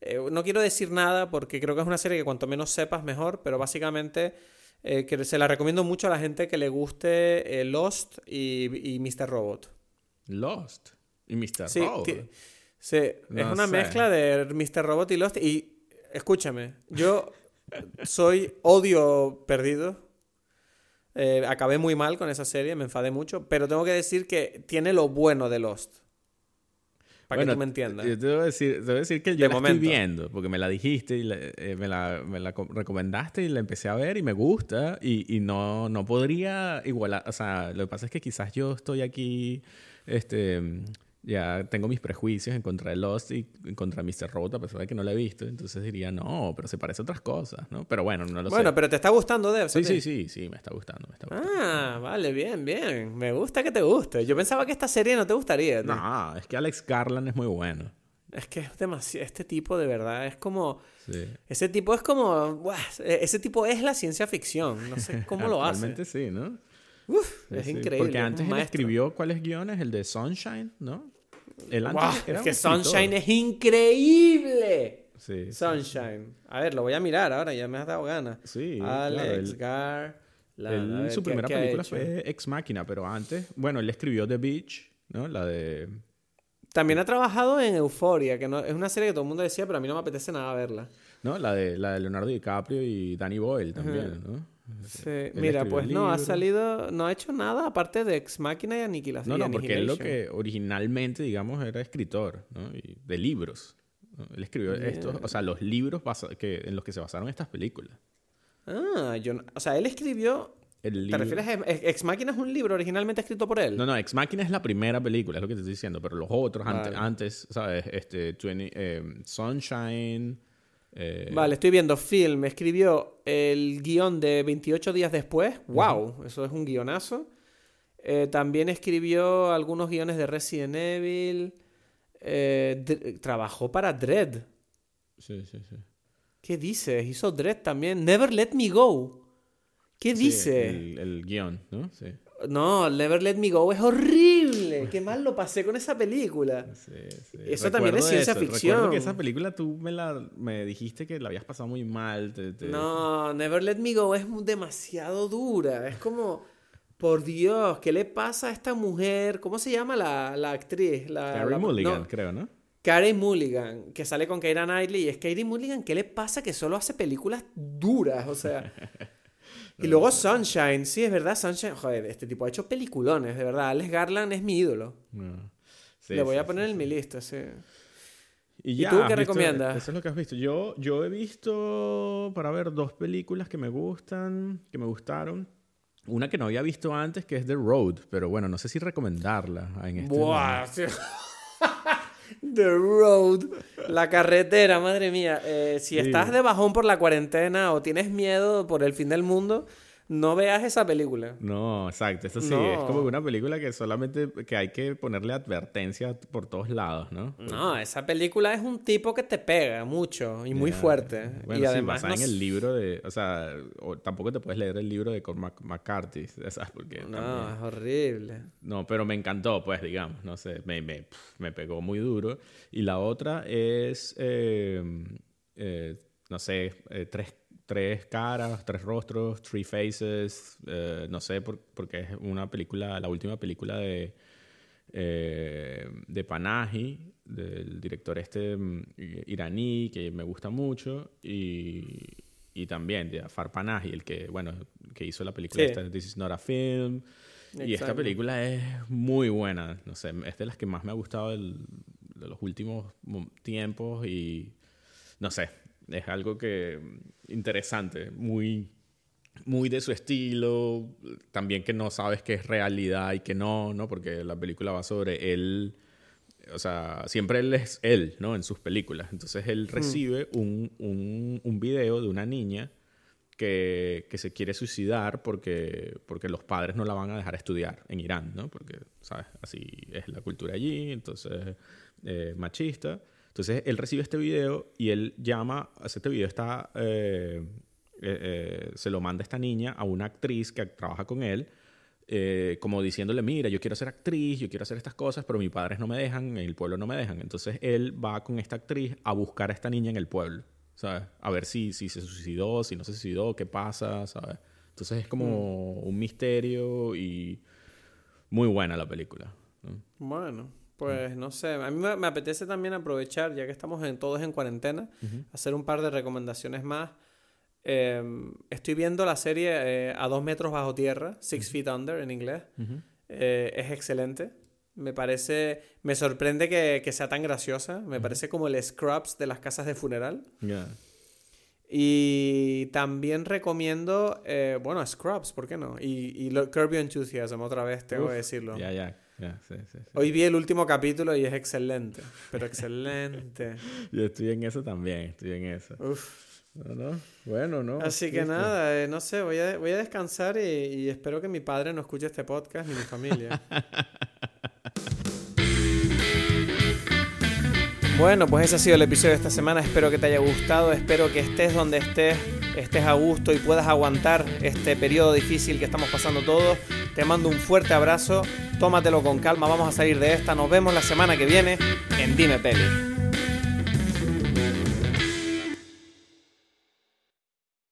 eh, no quiero decir nada porque creo que es una serie que cuanto menos sepas mejor, pero básicamente eh, que se la recomiendo mucho a la gente que le guste eh, Lost y, y Mr. Robot. Lost. Y Mr. Sí, Robot. sí, es una sé. mezcla de Mr. Robot y Lost. Y escúchame, yo soy odio perdido. Acabé muy mal con esa serie, me enfadé mucho, pero tengo que decir que tiene lo bueno de Lost. Para que tú me entiendas. Yo te voy a decir, te voy a decir que yo la estoy viendo, porque me la dijiste y eh, me, la, me, la, recomendaste y la empecé a ver y me gusta y, y, no, no podría igualar, o sea, lo que pasa es que quizás yo estoy aquí, este ya tengo mis prejuicios en contra de Lost y en contra de Mr. Robot, a pesar de que no la he visto. Entonces diría, no, pero se parece a otras cosas, ¿no? Pero bueno, no lo sé. Bueno, pero ¿te está gustando Dev? Sí, sí, sí, sí, me está gustando, me está gustando. Ah, vale, bien, bien. Me gusta que te guste. Yo pensaba que esta serie no te gustaría. No, es que Alex Garland es muy bueno. Es que es demasiado... Este tipo, de verdad, es como... Sí. Ese tipo es como... ese tipo es la ciencia ficción. No sé cómo lo hace. Realmente sí, ¿no? Uf, es increíble. Porque antes él escribió cuáles guiones, el de Sunshine, ¿no? El antes es que Sunshine es increíble. Sí, Sunshine. A ver, lo voy a mirar ahora, ya me has dado ganas. Sí. Alex Gar. su primera película fue Ex Máquina, pero antes, bueno, él escribió The Beach, ¿no? La de. También ha trabajado en Euphoria, que no, es una serie que todo el mundo decía, pero a mí no me apetece nada verla. No, la de, la de Leonardo DiCaprio y Danny Boyle también, ¿no? Sí. Mira, pues no, ha salido, no ha hecho nada aparte de Ex Máquina y Aniquilación. No, no, porque él lo que originalmente, digamos, era escritor, ¿no? de libros. Él escribió estos, o sea, los libros que, en los que se basaron estas películas. Ah, yo o sea, él escribió ¿Te refieres a Ex Máquina es un libro originalmente escrito por él? No, no, Ex Máquina es la primera película, es lo que te estoy diciendo, pero los otros antes, ¿sabes? Este, eh, Sunshine, eh, vale, estoy viendo film. Escribió el guion de 28 días después. ¡Wow! Eso es un guionazo. Eh, también escribió algunos guiones de Resident Evil. Eh, trabajó para Dread. Sí, sí, sí. ¿Qué dices? Hizo Dread también. Never Let Me Go. ¿Qué dice? El, el guion, ¿no? Sí. No, Never Let Me Go es horrible. Qué mal lo pasé con esa película. Sí, sí. Eso también es ciencia ficción. Recuerdo que esa película tú me, la, me dijiste que la habías pasado muy mal. No, Never Let Me Go es demasiado dura. Es como, por Dios, ¿qué le pasa a esta mujer? ¿Cómo se llama la, la actriz? La, Carrie Mulligan, creo, ¿no? Carrie Mulligan, que sale con Keira Knightley. Y es Carrie Mulligan, ¿qué le pasa que solo hace películas duras? O sea... Y luego Sunshine, sí, es verdad, Sunshine, joder, este tipo ha hecho peliculones, de verdad. Alex Garland es mi ídolo. Le voy a poner en mi lista, sí. ¿Y, tú qué recomiendas? Eso es lo que has visto. Yo, yo he visto, para ver, dos películas que me gustan, que me gustaron. Una que no había visto antes, que es The Road, pero bueno, no sé si recomendarla en este Buah, The Road. La carretera, madre mía. Eh, si estás de bajón por la cuarentena o tienes miedo por el fin del mundo, no veas esa película. No, exacto. Eso sí, es como una película que solamente que hay que ponerle advertencia por todos lados, ¿no? No, esa película es un tipo que te pega mucho y muy fuerte. y además en el libro de, o sea, tampoco te puedes leer el libro de Cormac McCarthy, ¿sabes? Porque no, es horrible. No, pero me encantó, pues, digamos, no sé, me, me, me pegó muy duro. Y la otra es, eh, eh, no sé, eh, tres tres caras, tres rostros, three faces, eh, no sé, porque es una película, la última película de, eh, de Panahi, del director este mm, iraní, que me gusta mucho, y, y también de Afar Panahi, el que, bueno, que hizo la película esta, This is not a film. Y esta película es muy buena, no sé, es de las que más me ha gustado de los últimos tiempos y no sé, es algo que interesante, muy, muy de su estilo, también que no sabes qué es realidad y que no, ¿no? Porque la película va sobre él, o sea, siempre él es él, ¿no? En sus películas. Entonces él hmm. recibe un, un, un video de una niña que, que, se quiere suicidar porque, porque los padres no la van a dejar estudiar en Irán, ¿no? Porque, ¿sabes? Así es la cultura allí, entonces, eh, machista. Entonces él recibe este video y él llama, este video está, eh, eh, eh, se lo manda esta niña a una actriz que trabaja con él, como diciéndole, mira, yo quiero ser actriz, yo quiero hacer estas cosas, pero mis padres no me dejan, en el pueblo no me dejan. Entonces él va con esta actriz a buscar a esta niña en el pueblo, ¿sabes? A ver si, si se suicidó, si no se suicidó, qué pasa, ¿sabes? Entonces es como mm. un misterio y muy buena la película. Bueno. Pues no sé, a mí me, apetece también aprovechar, ya que estamos en, todos en cuarentena, hacer un par de recomendaciones más. Em, estoy viendo la serie eh, A dos metros bajo tierra, Six Feet Under en inglés. Eh, es excelente. Me parece. Me sorprende que, que sea tan graciosa. Me parece como el Scrubs de las casas de funeral. Ya. Y también recomiendo. eh, bueno, Scrubs, ¿por qué no? Y, y lo- Your Enthusiasm, otra vez tengo Uf, que decirlo. Ya, ya, sí, sí, sí. Hoy vi el último capítulo y es excelente. Pero excelente. Yo estoy en eso también, estoy en eso. Uf. No, no, bueno, no. Así que nada, eh, no sé, voy a, voy a descansar y, y espero que mi padre no escuche este podcast ni mi familia. Bueno, pues ese ha sido el episodio de esta semana. Espero que te haya gustado. Espero que estés donde estés, estés a gusto y puedas aguantar este periodo difícil que estamos pasando todos. Te mando un fuerte abrazo. Tómatelo con calma. Vamos a salir de esta. Nos vemos la semana que viene en Dime Peli.